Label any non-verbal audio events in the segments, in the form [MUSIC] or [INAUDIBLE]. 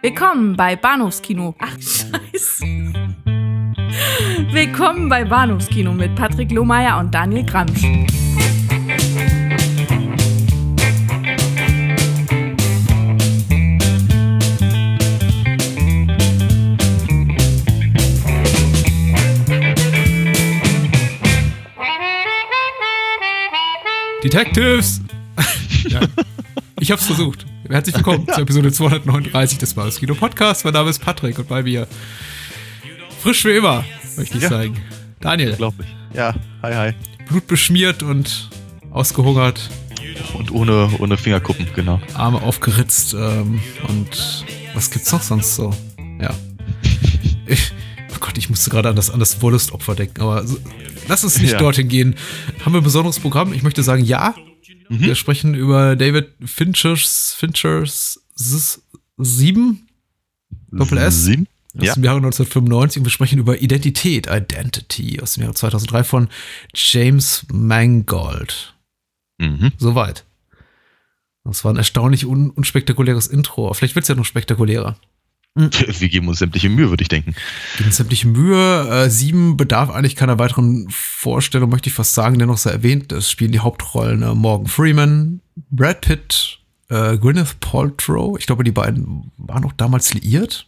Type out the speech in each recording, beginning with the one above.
Willkommen bei Bahnhofskino. Ach, scheiße. Willkommen bei Bahnhofskino mit Patrick Lohmeier und Daniel Gramsch. Detectives! [LAUGHS] ja. Ich hab's versucht. Herzlich willkommen [LAUGHS] ja. zur Episode 239 des Baskino Podcasts. Mein Name ist Patrick und bei mir frisch wie immer, möchte ich ja. sagen. Daniel. Unglaublich. Ja, hi, hi. Blutbeschmiert und ausgehungert. Und ohne, ohne Fingerkuppen, genau. Arme aufgeritzt ähm, und was gibt's noch sonst so? Ja. [LAUGHS] Ich, oh Gott, ich musste gerade an das, an das Wollustopfer denken, aber so, lass uns nicht ja. dorthin gehen. Haben wir ein besonderes Programm? Ich möchte sagen, ja. Mhm. Wir sprechen über David Finchers, Finchers 7, Doppel S. 7? Aus ja. dem Jahre 1995 und wir sprechen über Identität, Identity aus dem Jahre 2003 von James Mangold. Mhm. Soweit. Das war ein erstaunlich un unspektakuläres Intro. Vielleicht wird es ja noch spektakulärer. [LAUGHS] Wir geben uns sämtliche Mühe, würde ich denken. Geben uns sämtliche Mühe. Äh, sieben bedarf eigentlich keiner weiteren Vorstellung, möchte ich fast sagen, dennoch sei erwähnt. Es spielen die Hauptrollen äh, Morgan Freeman, Brad Pitt, äh, Gwyneth Paltrow. Ich glaube, die beiden waren auch damals liiert.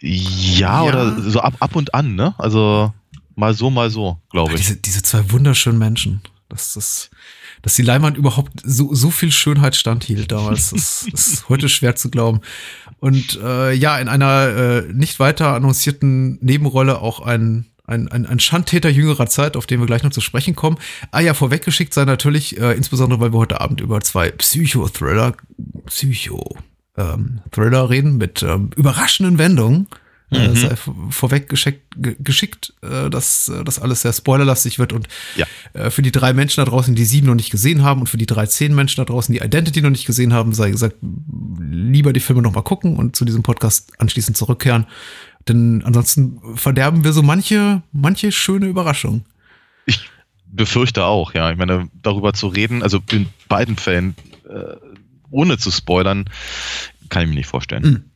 Ja, ja. oder so ab, ab und an, ne? Also mal so, mal so, glaube ich. Diese, diese zwei wunderschönen Menschen. Das ist dass die Leinwand überhaupt so, so viel Schönheit standhielt damals. Das [LAUGHS] ist heute schwer zu glauben. Und äh, ja, in einer äh, nicht weiter annoncierten Nebenrolle auch ein ein, ein, ein Schandtäter jüngerer Zeit, auf den wir gleich noch zu sprechen kommen. Ah ja, vorweggeschickt sei natürlich, äh, insbesondere weil wir heute Abend über zwei Psycho-Thriller, Psycho-Thriller ähm, reden mit ähm, überraschenden Wendungen. Äh, mhm. sei vorweg geschickt, geschickt äh, dass äh, das alles sehr spoilerlastig wird und ja. für die drei Menschen da draußen, die sieben noch nicht gesehen haben und für die drei zehn Menschen da draußen, die Identity noch nicht gesehen haben, sei gesagt, lieber die Filme noch mal gucken und zu diesem Podcast anschließend zurückkehren. Denn ansonsten verderben wir so manche, manche schöne Überraschung. Ich befürchte auch, ja. Ich meine, darüber zu reden, also in beiden Fällen, äh, ohne zu spoilern, kann ich mir nicht vorstellen. Mhm.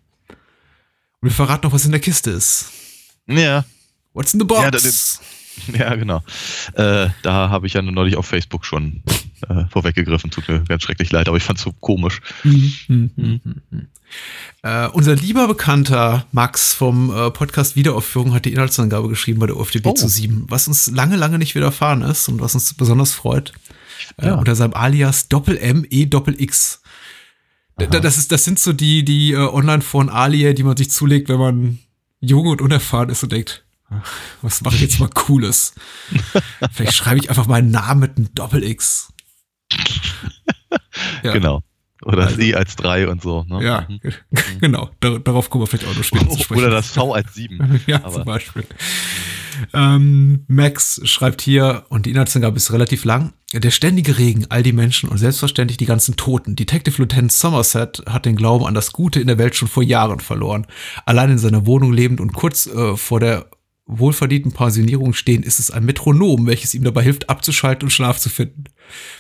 Wir verraten noch, was in der Kiste ist. Ja. What's in the box? Ja, das, ja genau. Äh, da habe ich ja neulich auf Facebook schon äh, vorweggegriffen. Tut mir ganz schrecklich leid, aber ich fand es so komisch. Mhm. Äh, unser lieber Bekannter Max vom äh, Podcast Wiederaufführung hat die Inhaltsangabe geschrieben bei der UFDB oh. zu 7, was uns lange, lange nicht widerfahren ist und was uns besonders freut. Äh, ja. unter seinem Alias Doppel M E Doppel X. Das, ist, das sind so die, die äh, Online-Foren Alie, die man sich zulegt, wenn man jung und unerfahren ist und denkt, was mache ich jetzt mal Cooles? [LAUGHS] Vielleicht schreibe ich einfach meinen Namen mit einem Doppel-X. [LAUGHS] ja. Genau. Oder also, Sie als 3 und so. Ne? Ja, mhm. [LAUGHS] genau. Dar darauf kommen wir vielleicht auch noch später zu sprechen. Oder das V als 7. ja, Aber. zum Beispiel. Ähm, Max schreibt hier, und die Inhaltsangabe ist relativ lang, der ständige Regen, all die Menschen und selbstverständlich die ganzen Toten. Detective Lieutenant Somerset hat den Glauben an das Gute in der Welt schon vor Jahren verloren. Allein in seiner Wohnung lebend und kurz äh, vor der wohlverdienten Pensionierung stehen, ist es ein Metronom, welches ihm dabei hilft, abzuschalten und Schlaf zu finden.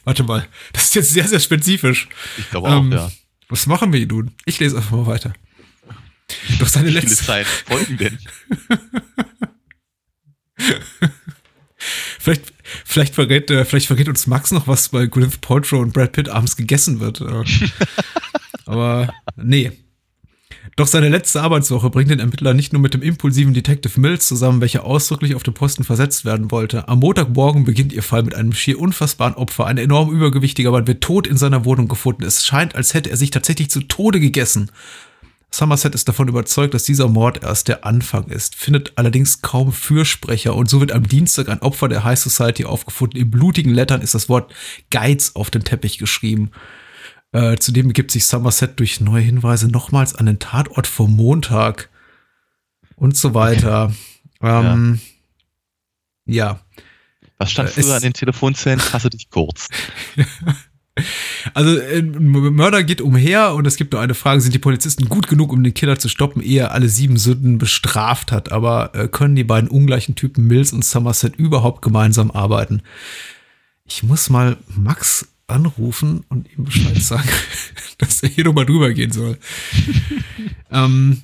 Warte mal, [LAUGHS] das ist jetzt sehr, sehr spezifisch. Ich glaube auch, ähm, ja. Was machen wir nun? Ich lese einfach mal weiter. Doch seine letzte. Zeilen folgen denn? [LAUGHS] [LAUGHS] vielleicht, vielleicht, verrät, äh, vielleicht verrät uns Max noch, was bei Gwyneth Paltrow und Brad Pitt abends gegessen wird. [LAUGHS] Aber nee. Doch seine letzte Arbeitswoche bringt den Ermittler nicht nur mit dem impulsiven Detective Mills zusammen, welcher ausdrücklich auf den Posten versetzt werden wollte. Am Montagmorgen beginnt ihr Fall mit einem schier unfassbaren Opfer. Ein enorm übergewichtiger Mann wird tot in seiner Wohnung gefunden. Es scheint, als hätte er sich tatsächlich zu Tode gegessen. Somerset ist davon überzeugt, dass dieser Mord erst der Anfang ist, findet allerdings kaum Fürsprecher und so wird am Dienstag ein Opfer der High Society aufgefunden. In blutigen Lettern ist das Wort Geiz auf den Teppich geschrieben. Äh, zudem begibt sich Somerset durch neue Hinweise nochmals an den Tatort vom Montag und so weiter. Ähm, ja. ja. Was stand äh, früher an den Telefonzellen? Fasse dich kurz. [LAUGHS] Also ein Mörder geht umher und es gibt nur eine Frage, sind die Polizisten gut genug, um den Killer zu stoppen, ehe er alle sieben Sünden bestraft hat? Aber äh, können die beiden ungleichen Typen Mills und Somerset überhaupt gemeinsam arbeiten? Ich muss mal Max anrufen und ihm Bescheid sagen, [LAUGHS] dass er hier nochmal drüber gehen soll. [LAUGHS] ähm,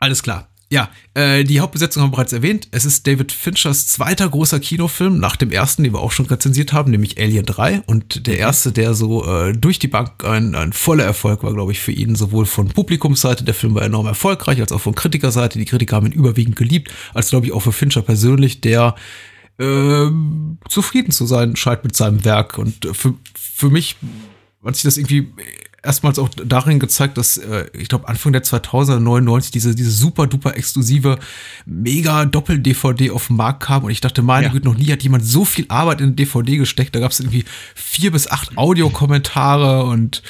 alles klar. Ja, äh, die Hauptbesetzung haben wir bereits erwähnt. Es ist David Finchers zweiter großer Kinofilm nach dem ersten, den wir auch schon rezensiert haben, nämlich Alien 3. Und der erste, der so äh, durch die Bank ein, ein voller Erfolg war, glaube ich, für ihn, sowohl von Publikumsseite, der Film war enorm erfolgreich, als auch von Kritikerseite. Die Kritiker haben ihn überwiegend geliebt, als glaube ich auch für Fincher persönlich, der äh, zufrieden zu sein scheint mit seinem Werk. Und für, für mich hat sich das irgendwie erstmals auch darin gezeigt, dass äh, ich glaube Anfang der 2000er 99 diese diese super duper exklusive mega Doppel DVD auf den Markt kam und ich dachte meine ja. Güte noch nie hat jemand so viel Arbeit in DVD gesteckt. Da gab es irgendwie vier bis acht Audiokommentare und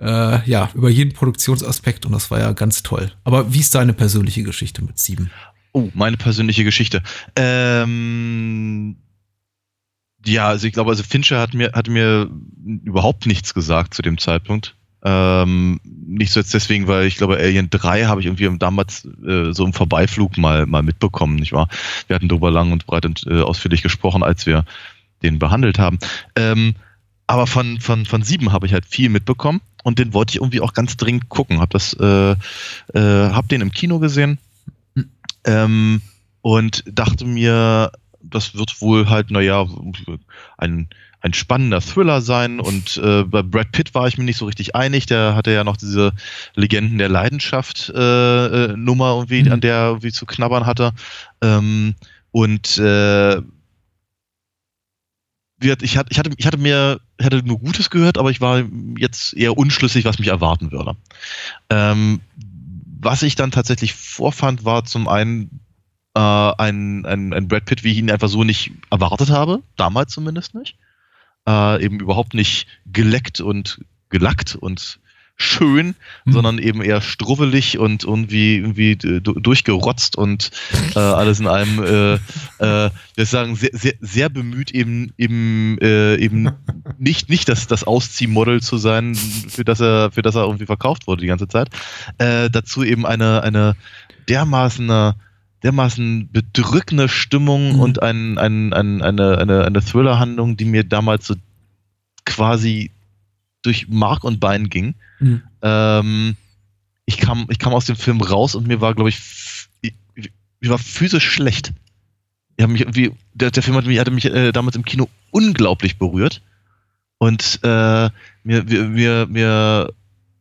äh, ja über jeden Produktionsaspekt und das war ja ganz toll. Aber wie ist deine persönliche Geschichte mit sieben? Oh, meine persönliche Geschichte. Ähm ja, also ich glaube, also Fincher hat mir, hat mir überhaupt nichts gesagt zu dem Zeitpunkt. Ähm, nicht so jetzt deswegen, weil ich glaube, Alien 3 habe ich irgendwie damals äh, so im Vorbeiflug mal, mal mitbekommen, nicht wahr? Wir hatten darüber lang und breit und äh, ausführlich gesprochen, als wir den behandelt haben. Ähm, aber von, von, von sieben habe ich halt viel mitbekommen und den wollte ich irgendwie auch ganz dringend gucken. Hab das, äh, äh, hab den im Kino gesehen hm. ähm, und dachte mir, das wird wohl halt, naja, ein, ein spannender Thriller sein. Und äh, bei Brad Pitt war ich mir nicht so richtig einig. Der hatte ja noch diese Legenden der Leidenschaft äh, äh, Nummer irgendwie, mhm. an der irgendwie zu knabbern hatte. Ähm, und äh, ich hatte, ich hatte, ich hatte mir, hatte nur Gutes gehört, aber ich war jetzt eher unschlüssig, was mich erwarten würde. Ähm, was ich dann tatsächlich vorfand, war zum einen äh, ein, ein, ein Brad Pitt, wie ich ihn einfach so nicht erwartet habe, damals zumindest nicht. Äh, eben überhaupt nicht geleckt und gelackt und schön, mhm. sondern eben eher struwelig und irgendwie, irgendwie durchgerotzt und äh, alles in allem, äh, äh, wir sagen, sehr, sehr, sehr bemüht, eben, eben, äh, eben nicht, nicht das, das Ausziehmodel zu sein, für das er, für das er irgendwie verkauft wurde die ganze Zeit. Äh, dazu eben eine, eine dermaßen dermaßen bedrückende Stimmung mhm. und ein, ein, ein, eine, eine, eine Thriller-Handlung, die mir damals so quasi durch Mark und Bein ging. Mhm. Ähm, ich, kam, ich kam aus dem Film raus und mir war, glaube ich, ich, mir war physisch schlecht. Ich mich irgendwie, der, der Film hat mich, hatte mich äh, damals im Kino unglaublich berührt und äh, mir, mir, mir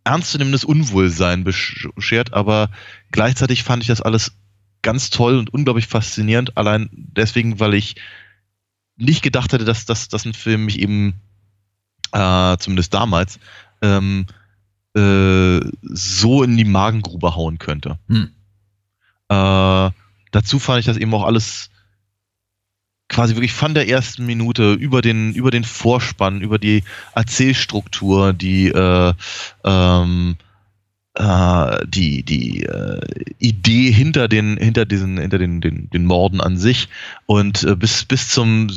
ernstzunehmendes Unwohlsein beschert, aber gleichzeitig fand ich das alles ganz toll und unglaublich faszinierend. Allein deswegen, weil ich nicht gedacht hätte, dass, dass, dass ein Film mich eben, äh, zumindest damals, ähm, äh, so in die Magengrube hauen könnte. Hm. Äh, dazu fand ich das eben auch alles quasi wirklich von der ersten Minute über den, über den Vorspann, über die Erzählstruktur, die äh, ähm, äh, die, die äh, Idee hinter den, hinter diesen, hinter den, den, den Morden an sich und äh, bis, bis zum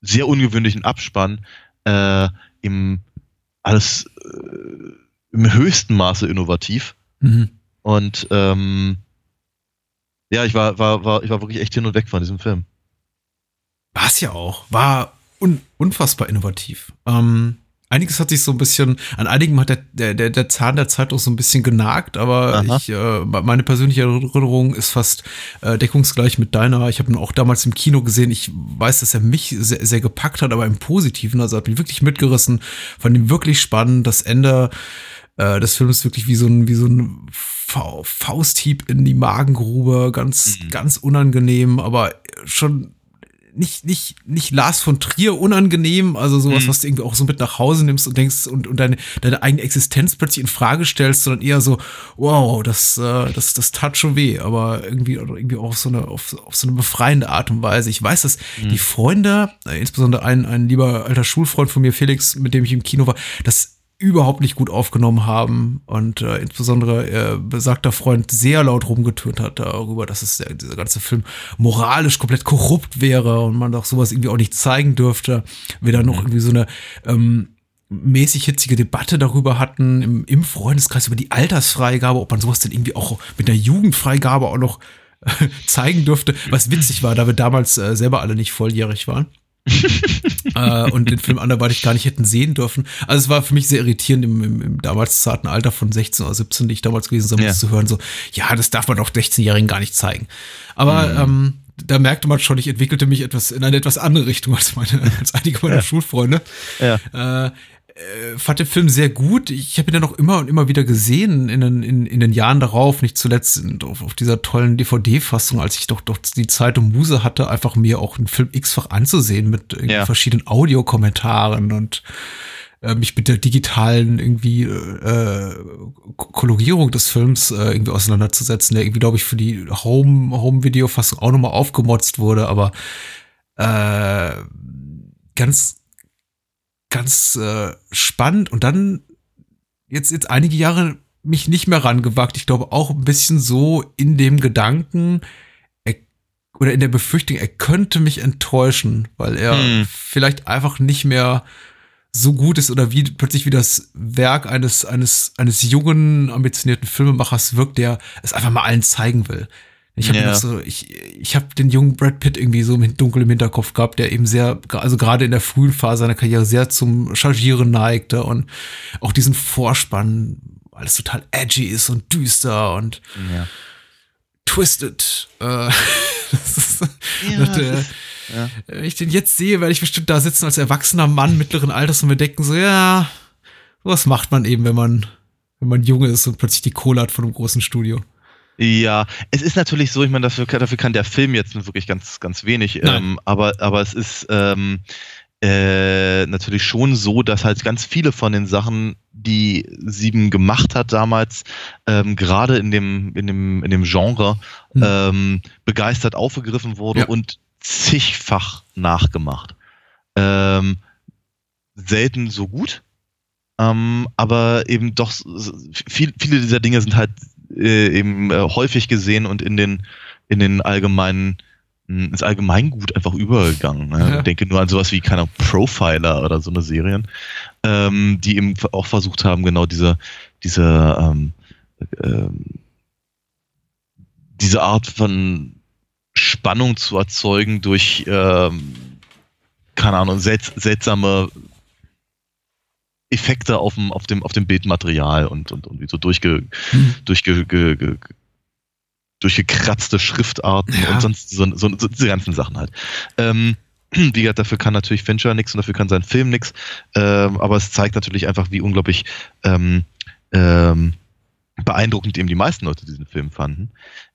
sehr ungewöhnlichen Abspann äh, im alles äh, im höchsten Maße innovativ. Mhm. Und ähm, ja, ich war, war, war, ich war wirklich echt hin und weg von diesem Film. War es ja auch. War un unfassbar innovativ. Ähm, einiges hat sich so ein bisschen, an einigen hat der, der, der Zahn der Zeit auch so ein bisschen genagt, aber ich, äh, meine persönliche Erinnerung ist fast äh, deckungsgleich mit deiner. Ich habe ihn auch damals im Kino gesehen. Ich weiß, dass er mich sehr, sehr gepackt hat, aber im Positiven. Also hat mich wirklich mitgerissen, fand ihn wirklich spannend. Das Ende äh, des Films wirklich wie so ein, wie so ein Fausthieb in die Magengrube, ganz, mhm. ganz unangenehm, aber schon nicht, nicht, nicht Lars von Trier unangenehm, also sowas, mhm. was du irgendwie auch so mit nach Hause nimmst und denkst und, und deine, deine eigene Existenz plötzlich in Frage stellst, sondern eher so, wow, das, äh, das, das tat schon weh, aber irgendwie, oder irgendwie auch auf so eine, auf, auf so eine befreiende Art und Weise. Ich weiß, dass mhm. die Freunde, äh, insbesondere ein, ein lieber alter Schulfreund von mir, Felix, mit dem ich im Kino war, das überhaupt nicht gut aufgenommen haben und äh, insbesondere äh, besagter Freund sehr laut rumgetönt hat darüber, dass es der, dieser ganze Film moralisch komplett korrupt wäre und man doch sowas irgendwie auch nicht zeigen dürfte. Wir dann noch mhm. irgendwie so eine ähm, mäßig hitzige Debatte darüber hatten im, im Freundeskreis über die Altersfreigabe, ob man sowas denn irgendwie auch mit einer Jugendfreigabe auch noch äh, [LAUGHS] zeigen dürfte, was witzig war, da wir damals äh, selber alle nicht volljährig waren. Äh, und den Film anderweitig gar nicht hätten sehen dürfen. Also es war für mich sehr irritierend im, im, im damals zarten Alter von 16 oder 17, die ich damals gewesen bin, ja. zu hören, so, ja, das darf man doch 16-Jährigen gar nicht zeigen. Aber mhm. ähm, da merkte man schon, ich entwickelte mich etwas in eine etwas andere Richtung als meine, als einige meiner ja. Schulfreunde. Ja. Äh, äh, fand den Film sehr gut. Ich habe ihn dann auch immer und immer wieder gesehen in den, in, in den Jahren darauf, nicht zuletzt auf, auf dieser tollen DVD-Fassung, als ich doch, doch die Zeit und Muse hatte, einfach mir auch einen Film x-fach anzusehen mit ja. verschiedenen Audiokommentaren und äh, mich mit der digitalen irgendwie äh, Kolorierung des Films äh, irgendwie auseinanderzusetzen, der irgendwie, glaube ich, für die Home, Home-Video-Fassung auch nochmal aufgemotzt wurde, aber äh, ganz ganz äh, spannend und dann jetzt, jetzt einige Jahre mich nicht mehr rangewagt. Ich glaube auch ein bisschen so in dem Gedanken er, oder in der Befürchtung, er könnte mich enttäuschen, weil er hm. vielleicht einfach nicht mehr so gut ist oder wie plötzlich wie das Werk eines, eines, eines jungen, ambitionierten Filmemachers wirkt, der es einfach mal allen zeigen will. Ich habe ja. so, ich, ich habe den jungen Brad Pitt irgendwie so im Dunkel im Hinterkopf gehabt, der eben sehr, also gerade in der frühen Phase seiner Karriere sehr zum Chargieren neigte und auch diesen Vorspann, alles total edgy ist und düster und ja. twisted. Äh, [LAUGHS] ist, ja. Wenn ich den jetzt sehe, werde ich bestimmt da sitzen als erwachsener Mann mittleren Alters und mir denken so, ja, was macht man eben, wenn man, wenn man jung ist und plötzlich die Kohle hat von einem großen Studio. Ja, es ist natürlich so, ich meine, dafür, dafür kann der Film jetzt wirklich ganz, ganz wenig, ähm, aber, aber es ist ähm, äh, natürlich schon so, dass halt ganz viele von den Sachen, die Sieben gemacht hat damals, ähm, gerade in dem, in dem, in dem Genre, mhm. begeistert aufgegriffen wurde ja. und zigfach nachgemacht. Ähm, selten so gut, ähm, aber eben doch viel, viele dieser Dinge sind halt äh, eben äh, häufig gesehen und in den, in den allgemeinen hm, ins Allgemeingut einfach übergegangen. Ne? Ja. Ich denke nur an sowas wie keiner Profiler oder so eine Serien, ähm, die eben auch versucht haben, genau diese, diese, ähm, ähm, diese Art von Spannung zu erzeugen durch, ähm, keine Ahnung, selts seltsame Effekte auf dem, auf dem, auf dem Bildmaterial und, und, und so durchge, hm. durchge, ge, ge, durchgekratzte Schriftarten ja. und sonst so, so, so, diese ganzen Sachen halt. Ähm, [CLEARS THROAT] wie gesagt, dafür kann natürlich Fincher nichts und dafür kann sein Film nichts, ähm, aber es zeigt natürlich einfach, wie unglaublich ähm, ähm, beeindruckend eben die meisten Leute diesen Film fanden.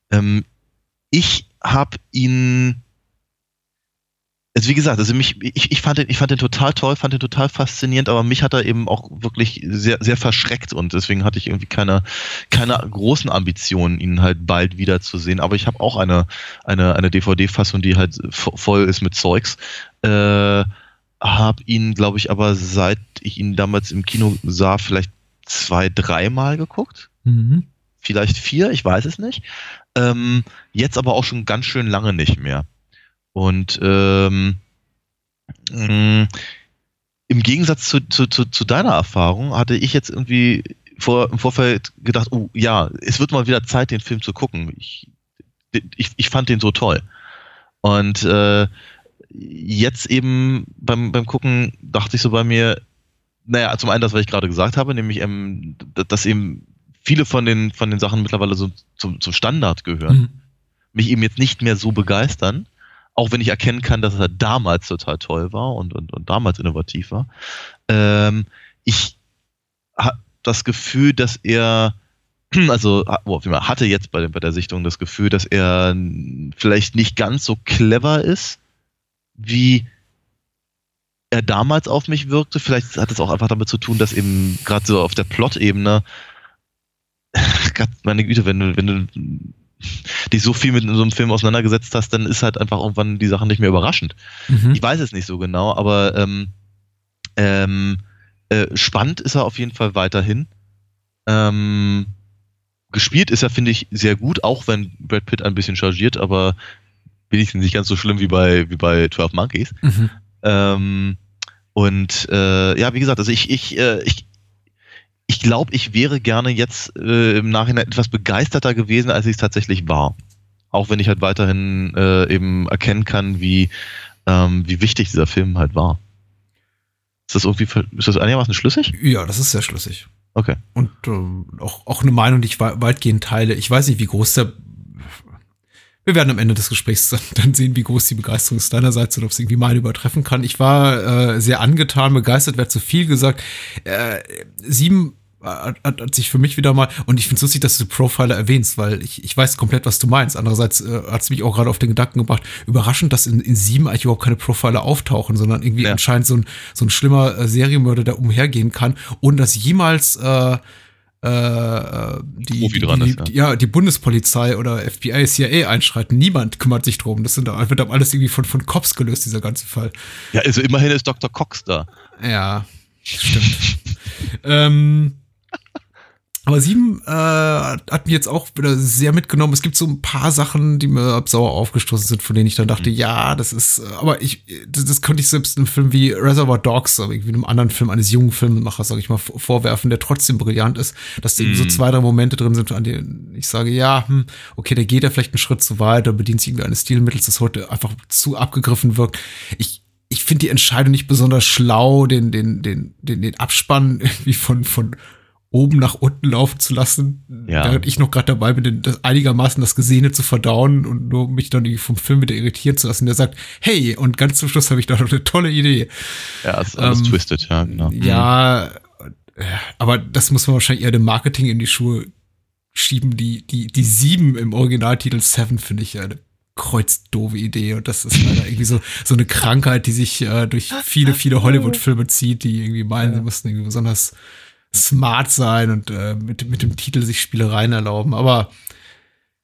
Ähm, ich habe ihn also wie gesagt, also mich, ich, ich, fand den, ich fand den total toll, fand den total faszinierend, aber mich hat er eben auch wirklich sehr, sehr verschreckt und deswegen hatte ich irgendwie keine, keine großen Ambitionen, ihn halt bald wiederzusehen. Aber ich habe auch eine, eine, eine DVD-Fassung, die halt voll ist mit Zeugs. Äh, habe ihn, glaube ich, aber seit ich ihn damals im Kino sah, vielleicht zwei, dreimal geguckt. Mhm. Vielleicht vier, ich weiß es nicht. Ähm, jetzt aber auch schon ganz schön lange nicht mehr. Und ähm, mh, im Gegensatz zu, zu, zu, zu, deiner Erfahrung hatte ich jetzt irgendwie vor, im Vorfeld gedacht, oh ja, es wird mal wieder Zeit, den Film zu gucken. Ich, ich, ich fand den so toll. Und äh, jetzt eben beim, beim Gucken dachte ich so bei mir, naja, zum einen das, was ich gerade gesagt habe, nämlich, ähm, dass eben viele von den, von den Sachen mittlerweile so zum, zum Standard gehören, mhm. mich eben jetzt nicht mehr so begeistern auch wenn ich erkennen kann, dass er damals total toll war und, und, und damals innovativ war. Ähm, ich habe das Gefühl, dass er, [CLEARS THROAT] also hatte jetzt bei, bei der Sichtung das Gefühl, dass er vielleicht nicht ganz so clever ist, wie er damals auf mich wirkte. Vielleicht hat es auch einfach damit zu tun, dass eben gerade so auf der Plot-Ebene, [LAUGHS] meine Güte, wenn du, wenn du dich so viel mit so einem Film auseinandergesetzt hast, dann ist halt einfach irgendwann die Sache nicht mehr überraschend. Mhm. Ich weiß es nicht so genau, aber ähm, ähm, äh, spannend ist er auf jeden Fall weiterhin. Ähm, gespielt ist er, finde ich, sehr gut, auch wenn Brad Pitt ein bisschen chargiert, aber wenigstens nicht ganz so schlimm wie bei, wie bei 12 Monkeys. Mhm. Ähm, und äh, ja, wie gesagt, also ich, ich, äh, ich, ich glaube, ich wäre gerne jetzt äh, im Nachhinein etwas begeisterter gewesen, als ich es tatsächlich war. Auch wenn ich halt weiterhin äh, eben erkennen kann, wie ähm, wie wichtig dieser Film halt war. Ist das irgendwie, ist das einigermaßen schlüssig? Ja, das ist sehr schlüssig. Okay. Und äh, auch, auch eine Meinung, die ich weitgehend teile. Ich weiß nicht, wie groß der. Wir werden am Ende des Gesprächs [LAUGHS] dann sehen, wie groß die Begeisterung ist deinerseits und ob es irgendwie meine übertreffen kann. Ich war äh, sehr angetan, begeistert, wäre zu viel gesagt. Äh, sieben hat, hat, hat sich für mich wieder mal, und ich finde es lustig, dass du Profiler erwähnst, weil ich, ich weiß komplett, was du meinst. Andererseits äh, hat es mich auch gerade auf den Gedanken gebracht, überraschend, dass in, in sieben eigentlich überhaupt keine Profiler auftauchen, sondern irgendwie ja. anscheinend so ein, so ein schlimmer äh, Serienmörder, der umhergehen kann, ohne dass jemals äh, äh, die, die, die, ist, ja. ja. die Bundespolizei oder FBI, CIA einschreiten. Niemand kümmert sich drum. Das sind, wird dann alles irgendwie von, von Cops gelöst, dieser ganze Fall. Ja, also immerhin ist Dr. Cox da. Ja, stimmt. [LAUGHS] ähm, aber sieben äh, hat mich jetzt auch wieder sehr mitgenommen. Es gibt so ein paar Sachen, die mir sauer aufgestoßen sind, von denen ich dann dachte, mhm. ja, das ist, äh, aber ich, das, das könnte ich selbst einem Film wie Reservoir Dogs, oder irgendwie einem anderen Film eines jungen Filmemachers, sag ich mal, vorwerfen, der trotzdem brillant ist, dass mhm. so zwei, drei Momente drin sind, an denen ich sage, ja, hm, okay, der geht ja vielleicht einen Schritt zu weit, oder bedient sich irgendwie eines Stilmittels, das heute einfach zu abgegriffen wirkt. Ich, ich finde die Entscheidung nicht besonders schlau, den, den, den, den, den Abspann [LAUGHS] irgendwie von, von oben nach unten laufen zu lassen, ja. während ich noch gerade dabei bin, das einigermaßen das Gesehene zu verdauen und nur mich dann irgendwie vom Film wieder irritieren zu lassen. Der sagt, hey, und ganz zum Schluss habe ich da noch eine tolle Idee. Ja, ist alles ähm, twisted, ja, genau. Ja, aber das muss man wahrscheinlich eher dem Marketing in die Schuhe schieben. Die, die, die sieben im Originaltitel Seven finde ich eine kreuzdoofe Idee und das ist leider irgendwie so, so eine Krankheit, die sich äh, durch viele, viele Hollywood-Filme zieht, die irgendwie meinen, ja. sie mussten irgendwie besonders smart sein und äh, mit, mit dem Titel sich Spielereien erlauben. Aber,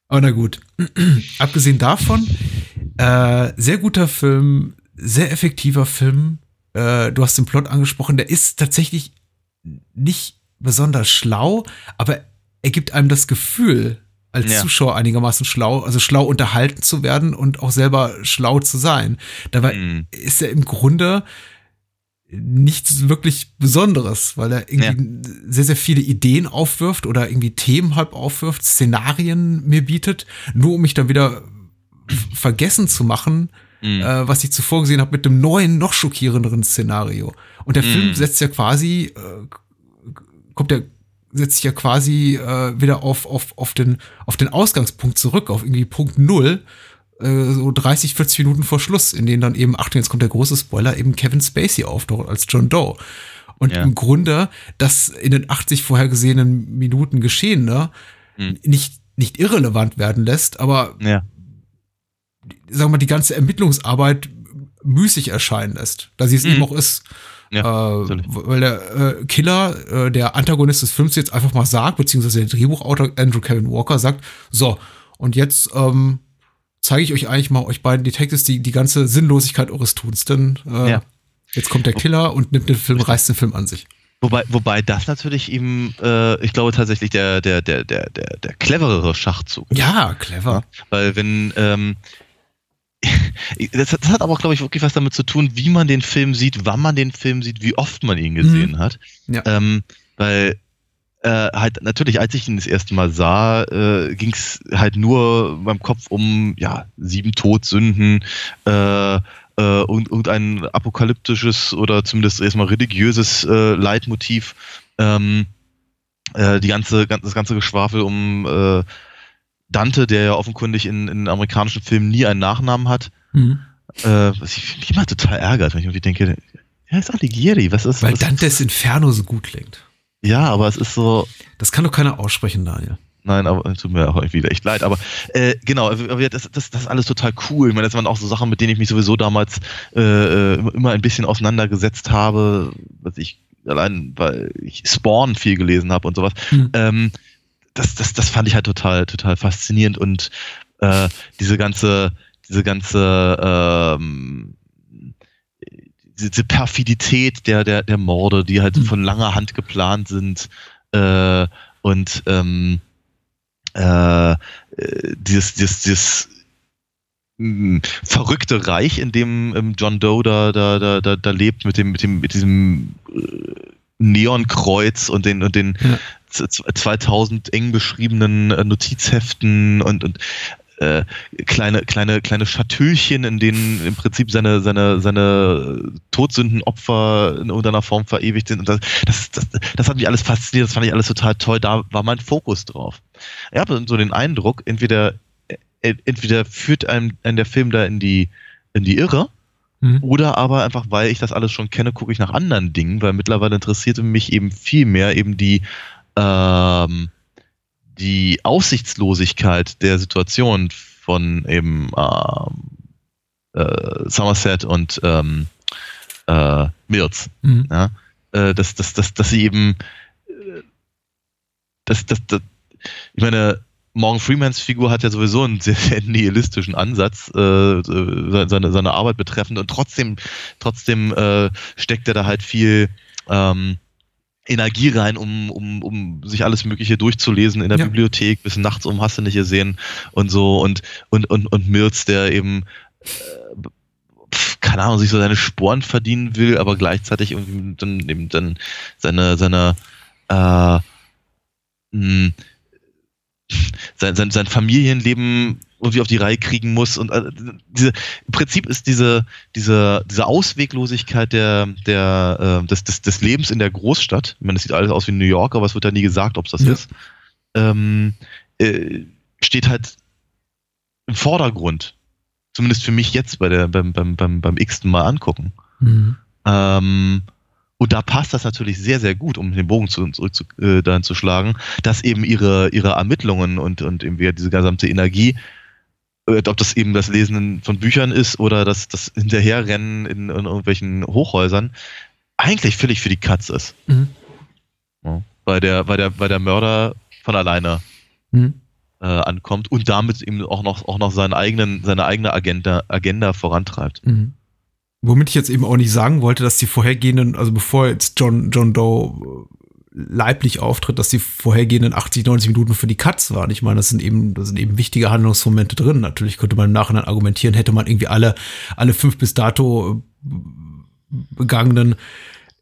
aber na gut. [CLEARS THROAT] Abgesehen davon, äh, sehr guter Film, sehr effektiver Film. Äh, du hast den Plot angesprochen, der ist tatsächlich nicht besonders schlau, aber er gibt einem das Gefühl, als ja. Zuschauer einigermaßen schlau, also schlau unterhalten zu werden und auch selber schlau zu sein. Dabei mhm. ist er im Grunde nichts wirklich Besonderes, weil er irgendwie ja. sehr, sehr viele Ideen aufwirft oder irgendwie Themen halb aufwirft, Szenarien mir bietet, nur um mich dann wieder vergessen zu machen, mhm. äh, was ich zuvor gesehen habe mit dem neuen, noch schockierenderen Szenario. Und der mhm. Film setzt ja quasi, äh, kommt der setzt sich ja quasi äh, wieder auf, auf, auf, den, auf den Ausgangspunkt zurück, auf irgendwie Punkt Null äh, so 30, 40 Minuten vor Schluss, in denen dann eben, Achtung, jetzt kommt der große Spoiler, eben Kevin Spacey auftaucht als John Doe. Und ja. im Grunde das in den 80 vorhergesehenen Minuten Geschehene hm. nicht, nicht irrelevant werden lässt, aber ja. sagen wir mal, die ganze Ermittlungsarbeit müßig erscheinen lässt, da sie es mhm. eben auch ist. Ja, äh, weil der äh, Killer, äh, der Antagonist des Films jetzt einfach mal sagt, beziehungsweise der Drehbuchautor Andrew Kevin Walker sagt, so, und jetzt ähm, zeige ich euch eigentlich mal, euch beiden Detectives, die, die ganze Sinnlosigkeit eures Tuns. Denn äh, ja. jetzt kommt der Killer und nimmt den Film, reißt den Film an sich. Wobei, wobei das natürlich eben, äh, ich glaube tatsächlich der, der, der, der, der, der cleverere Schachzug. Ja, clever. Weil wenn, ähm, [LAUGHS] das, das, hat aber, glaube ich, wirklich was damit zu tun, wie man den Film sieht, wann man den Film sieht, wie oft man ihn gesehen mhm. hat. Ja. Ähm, weil äh, halt natürlich, als ich ihn das erste Mal sah, äh, ging es halt nur beim Kopf um ja sieben Todsünden äh, äh, und, und ein apokalyptisches oder zumindest erstmal religiöses äh, Leitmotiv. Ähm, äh, die ganze, das ganze Geschwafel um äh, Dante, der ja offenkundig in, in amerikanischen Filmen nie einen Nachnamen hat. Mhm. Äh, was ich mich immer total ärgert, wenn ich irgendwie denke, er ist Alighieri, was ist Weil was Dantes Inferno so gut klingt. Ja, aber es ist so. Das kann doch keiner aussprechen, Daniel. Nein, aber tut mir auch wieder echt leid. Aber äh, genau, aber das, das, das ist alles total cool. Ich meine, das waren auch so Sachen, mit denen ich mich sowieso damals äh, äh immer ein bisschen auseinandergesetzt habe, was ich allein, weil ich Spawn viel gelesen habe und sowas. Hm. Ähm, das, das, das fand ich halt total, total faszinierend und äh, diese ganze, diese ganze ähm, diese Perfidität der, der, der Morde, die halt mhm. von langer Hand geplant sind äh, und ähm, äh, dieses, dieses, dieses mh, hm, verrückte Reich, in dem ähm, John Doe da, da, da, da, da lebt, mit dem, mit dem, mit diesem äh, Neonkreuz und den, und den ja. 2000 eng beschriebenen äh, Notizheften und, und äh, kleine, kleine, kleine Schatüllchen, in denen im Prinzip seine, seine, seine Todsündenopfer in irgendeiner Form verewigt sind. Und das, das, das, das hat mich alles fasziniert, das fand ich alles total toll. Da war mein Fokus drauf. Ich habe so den Eindruck, entweder, äh, entweder führt einem, einem der Film da in die, in die Irre, mhm. oder aber einfach, weil ich das alles schon kenne, gucke ich nach anderen Dingen, weil mittlerweile interessierte mich eben viel mehr eben die, ähm, die Aussichtslosigkeit der Situation von eben ähm, äh, Somerset und ähm, äh, Mills. Mhm. Ja? Äh, dass, dass, dass, dass sie eben äh, dass, dass, dass, ich meine, Morgan Freemans Figur hat ja sowieso einen sehr, sehr nihilistischen Ansatz, äh, seine, seine Arbeit betreffend und trotzdem, trotzdem äh, steckt er da halt viel ähm, Energie rein, um, um, um sich alles Mögliche durchzulesen in der ja. Bibliothek, bis nachts um hast du nicht gesehen und so und, und, und, und Mills, der eben, äh, keine Ahnung, sich so seine Sporen verdienen will, aber gleichzeitig irgendwie dann eben dann seine, seine, äh, mh, sein, sein, sein Familienleben irgendwie auf die Reihe kriegen muss. Und äh, diese, im Prinzip ist diese, diese, diese Ausweglosigkeit der, der, äh, des, des, des Lebens in der Großstadt, ich meine, es sieht alles aus wie New York, aber es wird ja nie gesagt, ob es das ja. ist, ähm, äh, steht halt im Vordergrund. Zumindest für mich jetzt bei der, beim, beim, beim, beim x-ten Mal angucken. Mhm. Ähm, und da passt das natürlich sehr, sehr gut, um den Bogen zu, zurück zu, äh, dann zu schlagen, dass eben ihre, ihre Ermittlungen und, und eben diese gesamte Energie, äh, ob das eben das Lesen von Büchern ist oder das, das Hinterherrennen in, in irgendwelchen Hochhäusern, eigentlich völlig für die Katz ist. Mhm. Ja, weil, der, weil, der, weil der Mörder von alleine mhm. äh, ankommt und damit eben auch noch, auch noch seinen eigenen, seine eigene Agenda, Agenda vorantreibt. Mhm. Womit ich jetzt eben auch nicht sagen wollte, dass die vorhergehenden, also bevor jetzt John, John Doe äh, leiblich auftritt, dass die vorhergehenden 80, 90 Minuten für die Cuts waren. Ich meine, das sind eben, das sind eben wichtige Handlungsmomente drin. Natürlich könnte man im Nachhinein argumentieren, hätte man irgendwie alle, alle fünf bis dato äh, begangenen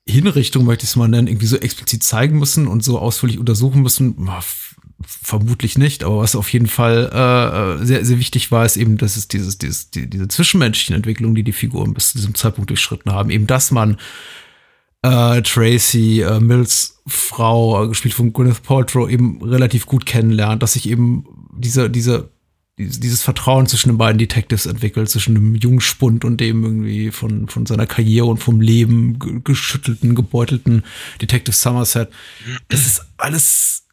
Hinrichtungen, möchte ich es mal nennen, irgendwie so explizit zeigen müssen und so ausführlich untersuchen müssen vermutlich nicht, aber was auf jeden Fall äh, sehr, sehr wichtig war, ist eben, dass es dieses, dieses, die, diese zwischenmenschlichen Entwicklungen, die die Figuren bis zu diesem Zeitpunkt durchschritten haben, eben, dass man äh, Tracy äh, Mills Frau, äh, gespielt von Gwyneth Paltrow, eben relativ gut kennenlernt, dass sich eben diese, diese, dieses Vertrauen zwischen den beiden Detectives entwickelt, zwischen dem Jungspund und dem irgendwie von, von seiner Karriere und vom Leben geschüttelten, gebeutelten Detective Somerset. Das ist alles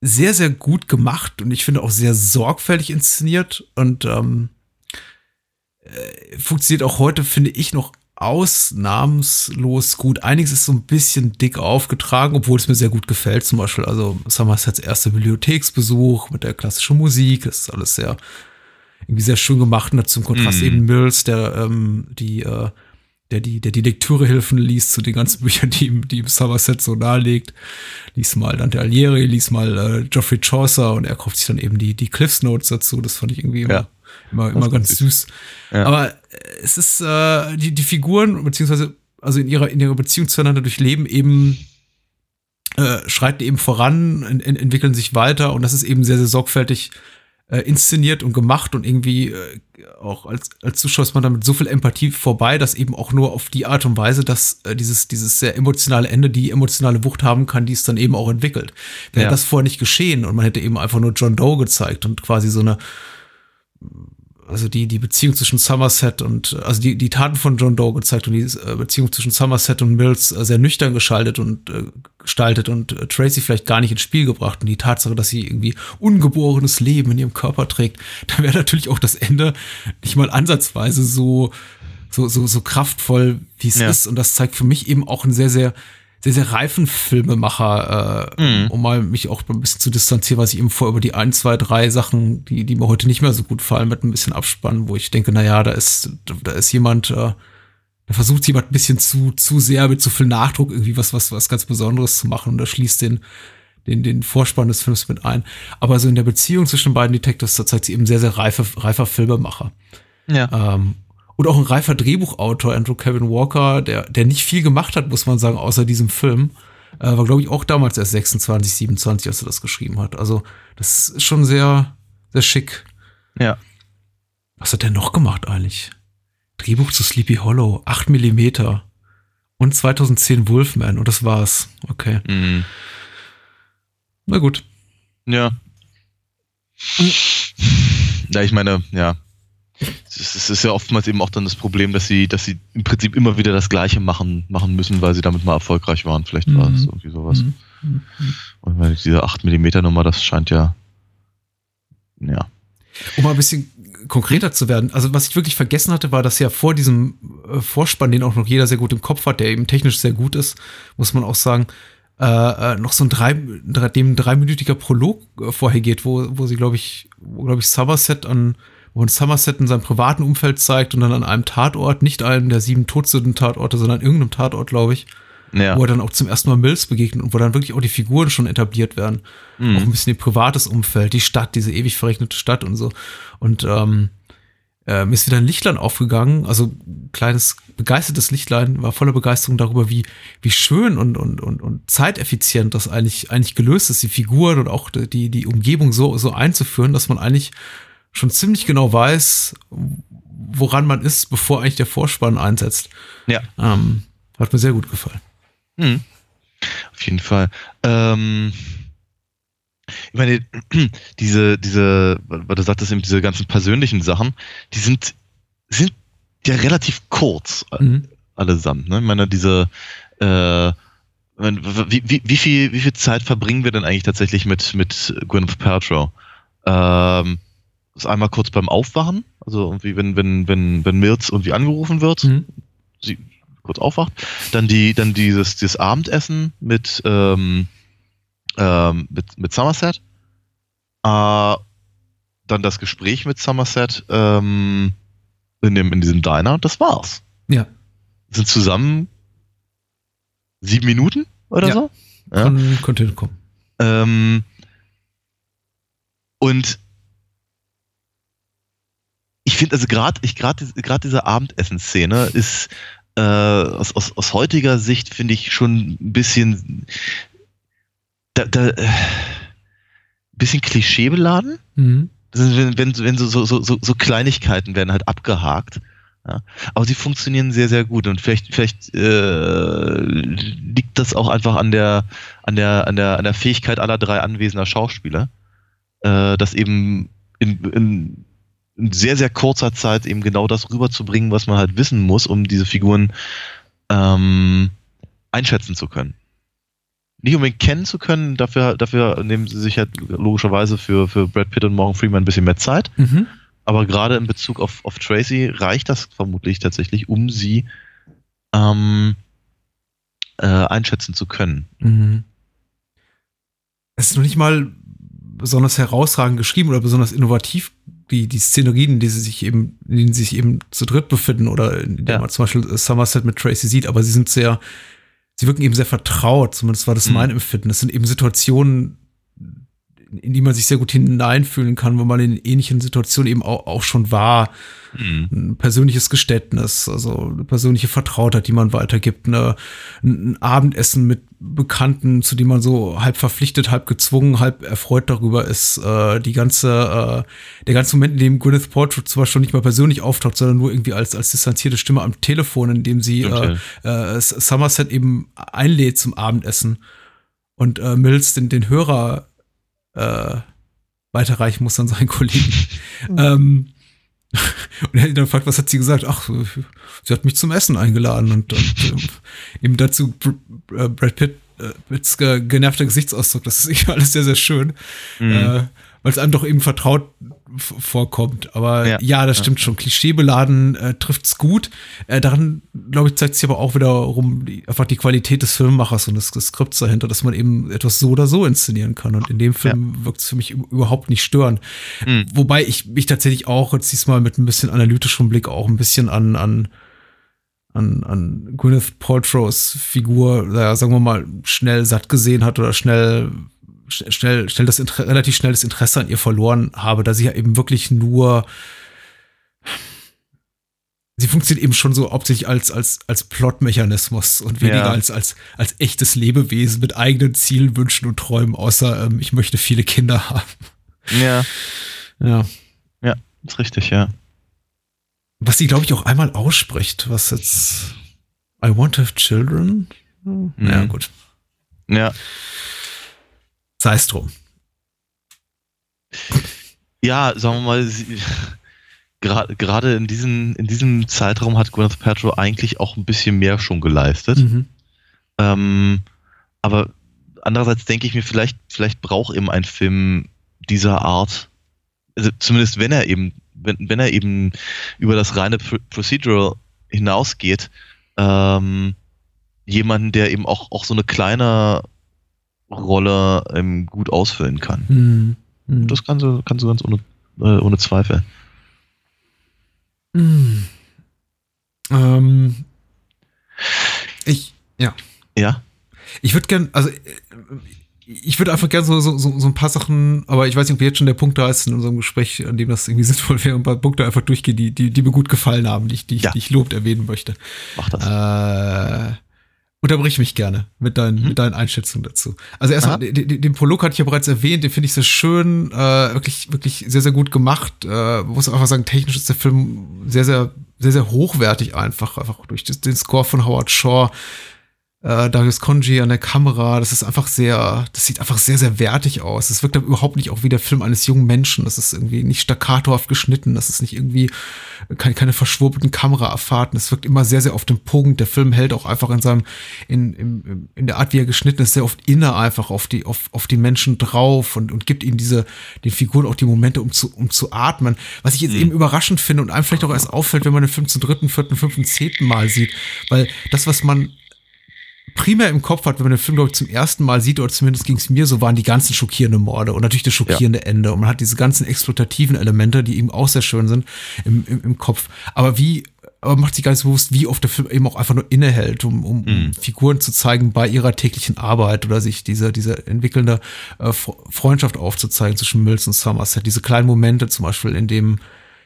sehr, sehr gut gemacht und ich finde auch sehr sorgfältig inszeniert und ähm, äh, funktioniert auch heute, finde ich, noch ausnahmslos gut. Einiges ist so ein bisschen dick aufgetragen, obwohl es mir sehr gut gefällt. Zum Beispiel, also Somersets erster Bibliotheksbesuch mit der klassischen Musik, das ist alles sehr irgendwie sehr schön gemacht. Und zum Kontrast mm. eben Mills, der ähm, die äh, der die, der die Lektürehilfen liest zu den ganzen [LAUGHS] Büchern, die ihm, die ihm Somerset so nahelegt. Lies mal Dante Alighieri, lies mal äh, Geoffrey Chaucer und er kauft sich dann eben die, die Cliffs Notes dazu. Das fand ich irgendwie immer, ja, immer, immer ganz süß. Ja. Aber äh, es ist, äh, die, die Figuren, beziehungsweise, also in ihrer, in ihrer Beziehung zueinander durchleben eben, äh, schreiten eben voran, in, in, entwickeln sich weiter und das ist eben sehr, sehr sorgfältig äh, inszeniert und gemacht und irgendwie äh, auch als, als Zuschauer ist man damit so viel Empathie vorbei, dass eben auch nur auf die Art und Weise, dass äh, dieses, dieses sehr emotionale Ende die emotionale Wucht haben kann, die es dann eben auch entwickelt. Wäre ja. das vorher nicht geschehen und man hätte eben einfach nur John Doe gezeigt und quasi so eine also die, die Beziehung zwischen Somerset und, also die, die Taten von John Doe gezeigt und die äh, Beziehung zwischen Somerset und Mills äh, sehr nüchtern geschaltet und äh, gestaltet und äh, Tracy vielleicht gar nicht ins Spiel gebracht und die Tatsache, dass sie irgendwie ungeborenes Leben in ihrem Körper trägt, [LAUGHS] dann wäre natürlich auch das Ende nicht mal ansatzweise so, so, so, so kraftvoll, wie es ja. ist. Und das zeigt für mich eben auch ein sehr, sehr sehr, sehr reifen Filmemacher, äh, mhm. um mal mich auch ein bisschen zu distanzieren, was ich eben vor über die ein, zwei, drei Sachen, die, die mir heute nicht mehr so gut fallen, mit ein bisschen abspannen, wo ich denke, na ja, da ist, da ist jemand, äh, da versucht jemand ein bisschen zu, zu sehr mit zu viel Nachdruck irgendwie was, was, was ganz Besonderes zu machen und da schließt den, den, den Vorspann des Films mit ein. Aber so in der Beziehung zwischen den beiden Detectives, da zeigt sie eben sehr, sehr reife, reifer Filmemacher. Ja. Ähm, und auch ein reifer Drehbuchautor, Andrew Kevin Walker, der, der nicht viel gemacht hat, muss man sagen, außer diesem Film. Äh, war, glaube ich, auch damals erst 26, 27, als er das geschrieben hat. Also, das ist schon sehr, sehr schick. Ja. Was hat der noch gemacht eigentlich? Drehbuch zu Sleepy Hollow, 8 mm. Und 2010 Wolfman und das war's. Okay. Mhm. Na gut. Ja. Ja, ich meine, ja. Es ist, ja oftmals eben auch dann das Problem, dass sie, dass sie im Prinzip immer wieder das Gleiche machen, machen müssen, weil sie damit mal erfolgreich waren. Vielleicht war es Mhm. irgendwie sowas. Mhm. Und ich diese 8 mm Nummer, das scheint ja. Ja. Um mal ein bisschen konkreter zu werden, also was ich wirklich vergessen hatte, war, dass ja vor diesem äh, Vorspann, den auch noch jeder sehr gut im Kopf hat, der eben technisch sehr gut ist, muss man auch sagen, äh, äh, noch so ein drei, drei, dem dreiminütiger Prolog äh, vorher geht, wo, wo sie, glaube ich, wo, glaube ich, Somerset an, ein Somerset in seinem privaten Umfeld zeigt und dann an einem Tatort, nicht einem der sieben Todsünden-Tatorte, sondern an irgendeinem Tatort, glaube ich, Ja. wo er dann auch zum ersten Mal Mills begegnet und wo dann wirklich auch die Figuren schon etabliert werden. Mhm. Auch ein bisschen ihr privates Umfeld, die Stadt, diese ewig verrechnete Stadt und so. Und ähm, äh, mir ist wieder ein Lichtlein aufgegangen, also ein kleines begeistertes Lichtlein, war voller Begeisterung darüber, wie, wie schön und, und, und, und zeiteffizient das eigentlich, eigentlich gelöst ist, die Figuren und auch die, die Umgebung so, so einzuführen, dass man eigentlich schon ziemlich genau weiß, woran man ist, bevor eigentlich der Vorspann einsetzt. Ja. Ähm, hat mir sehr gut gefallen. Mhm. Auf jeden Fall. Ähm, ich meine, [CLEARS THROAT] diese, diese, weil du sagtest eben, diese ganzen persönlichen Sachen, die sind, sind ja relativ kurz Mhm. allesamt. Ne? Ich meine, diese, äh, wie, wie, wie, viel, wie viel Zeit verbringen wir denn eigentlich tatsächlich mit, mit Gwyneth Paltrow? Ähm, ist einmal kurz beim Aufwachen, also irgendwie, wenn, wenn, wenn, wenn Mills irgendwie angerufen wird, Mhm. sie kurz aufwacht. Dann die, dann dieses, dieses Abendessen mit, ähm, ähm, mit, mit Somerset. Äh, dann das Gespräch mit Somerset ähm, in, dem, in diesem Diner. Das war's. Ja. Sind zusammen sieben Minuten oder Ja. so. Ja. Kann, könnte hinkommen. Ähm, und ich finde also gerade ich gerade gerade diese Abendessenszene ist äh, aus, aus, aus heutiger Sicht finde ich schon ein bisschen da, da, äh, bisschen klischeebeladen. Mhm. Ist, wenn, wenn, wenn so, so, so, so Kleinigkeiten werden halt abgehakt. Ja. Aber sie funktionieren sehr, sehr gut und vielleicht, vielleicht äh, liegt das auch einfach an der, an der, an der, an der Fähigkeit aller drei anwesender Schauspieler, äh, das eben in, in, in sehr, sehr kurzer Zeit eben genau das rüberzubringen, was man halt wissen muss, um diese Figuren ähm, einschätzen zu können. Nicht unbedingt kennen zu können, dafür, dafür nehmen sie sich halt logischerweise für, für Brad Pitt und Morgan Freeman ein bisschen mehr Zeit. Mhm. Aber gerade in Bezug auf, auf Tracy reicht das vermutlich tatsächlich, um sie ähm, äh, einschätzen zu können. Mhm. Es ist noch nicht mal besonders herausragend geschrieben oder besonders innovativ, die, die Szenerien, die sie sich eben, in denen sie sich eben zu dritt befinden oder in denen Ja. man zum Beispiel Somerset mit Tracy sieht, aber sie sind sehr, sie wirken eben sehr vertraut, zumindest war das Mhm. mein Empfinden. Das sind eben Situationen, in die man sich sehr gut hineinfühlen kann, wo man in ähnlichen Situationen eben auch, auch schon war. ein persönliches Geständnis, also eine persönliche Vertrautheit, die man weitergibt, eine, ein Abendessen mit Bekannten, zu dem man so halb verpflichtet, halb gezwungen, halb erfreut darüber ist, äh, die ganze, äh, der ganze Moment, in dem Gwyneth Paltrow zum Beispiel nicht mal persönlich auftaucht, sondern nur irgendwie als, als distanzierte Stimme am Telefon, in dem sie äh, äh, Somerset eben einlädt zum Abendessen. Und äh, Mills den, den Hörer äh, weiterreichen muss an seinen Kollegen. ähm, [LAUGHS] und er hat ihn dann gefragt, was hat sie gesagt? Ach, sie hat mich zum Essen eingeladen und, und ähm, eben dazu Br- äh, Brad Pitt äh, Pitts ge genervter Gesichtsausdruck. Das ist [LAUGHS] alles sehr, sehr schön, Mhm. äh, weil es einem doch eben vertraut vorkommt. Aber ja, Ja. das stimmt schon. Klischeebeladen äh, trifft's gut. Äh, daran, glaube ich, zeigt sich aber auch wiederum die, einfach die Qualität des Filmemachers und des, des Skripts dahinter, dass man eben etwas so oder so inszenieren kann. Und in dem Film wirkt es für mich überhaupt nicht störend. Mhm. Wobei ich mich tatsächlich auch jetzt diesmal mit ein bisschen analytischem Blick auch ein bisschen an, an, an, an Gwyneth Paltrows Figur, naja, sagen wir mal, schnell satt gesehen hat oder schnell, sch- schnell, schnell das Inter relativ schnell das Interesse an ihr verloren habe, da sie ja eben wirklich nur sie funktioniert eben schon so hauptsächlich als, als, als Plotmechanismus und weniger Ja. als, als, als echtes Lebewesen mit eigenen Zielen, Wünschen und Träumen, außer ähm, ich möchte viele Kinder haben. Ja. Ja. Ja. Ist richtig, ja. Was sie, glaube ich, auch einmal ausspricht, was jetzt I want to have children. Mhm. Ja, gut. Ja. Sei es drum. Ja, sagen wir mal, gerade in, diesen, in diesem Zeitraum hat Gwyneth Paltrow eigentlich auch ein bisschen mehr schon geleistet. Mhm. Ähm, aber andererseits denke ich mir, vielleicht, vielleicht braucht eben ein Film dieser Art, also zumindest wenn er eben, wenn, wenn er eben über das reine Procedural hinausgeht, ähm, jemanden, der eben auch, auch so eine kleine Rolle ähm, gut ausfüllen kann. Mhm. Mhm. Das kann sie, kann sie ganz ohne, äh, ohne Zweifel. Mhm. Ähm, ich, ja. Ja. Ich würde gern, also ich würde einfach gerne so, so, so ein paar Sachen, aber ich weiß nicht, ob jetzt schon der Punkt da ist in unserem Gespräch, an dem das irgendwie [LAUGHS] sinnvoll wäre, ein paar Punkte einfach durchgehen, die, die, die mir gut gefallen haben, die ich, die, ja. die ich lobt erwähnen möchte. Mach das. Äh, unterbrich mich gerne mit, dein, mhm. mit deinen Einschätzungen dazu. Also erstmal, den, den Prolog hatte ich ja bereits erwähnt, den finde ich sehr schön, äh, wirklich, wirklich sehr, sehr gut gemacht. Äh, muss einfach sagen, technisch ist der Film sehr, sehr, sehr, sehr hochwertig einfach, einfach durch den Score von Howard Shaw äh, Darius Conji an der Kamera. Das ist einfach sehr, das sieht einfach sehr, sehr wertig aus. Es wirkt aber überhaupt nicht auch wie der Film eines jungen Menschen. Das ist irgendwie nicht staccatohaft geschnitten. Das ist nicht irgendwie keine, keine verschwurbelten Kameraerfahrten. Es wirkt immer sehr, sehr auf den Punkt. Der Film hält auch einfach in seinem, in, in, in der Art, wie er geschnitten ist, sehr oft inne einfach auf die, auf, auf die Menschen drauf und, und gibt ihnen diese, den Figuren auch die Momente, um zu, um zu atmen. Was ich jetzt mhm. eben überraschend finde und einem vielleicht auch erst auffällt, wenn man den Film zum dritten, vierten, fünften, zehnten Mal sieht. Weil das, was man primär im Kopf hat, wenn man den Film, glaube ich, zum ersten Mal sieht, oder zumindest ging es mir so, waren die ganzen schockierenden Morde und natürlich das schockierende ja. Ende. Und man hat diese ganzen exploitativen Elemente, die eben auch sehr schön sind, im, im, im Kopf. Aber wie, aber macht sich gar nicht so bewusst, wie oft der Film eben auch einfach nur innehält, um, um mhm. Figuren zu zeigen bei ihrer täglichen Arbeit oder sich diese, diese entwickelnde äh, Freundschaft aufzuzeigen zwischen Mills und Somerset. Diese kleinen Momente zum Beispiel, in dem,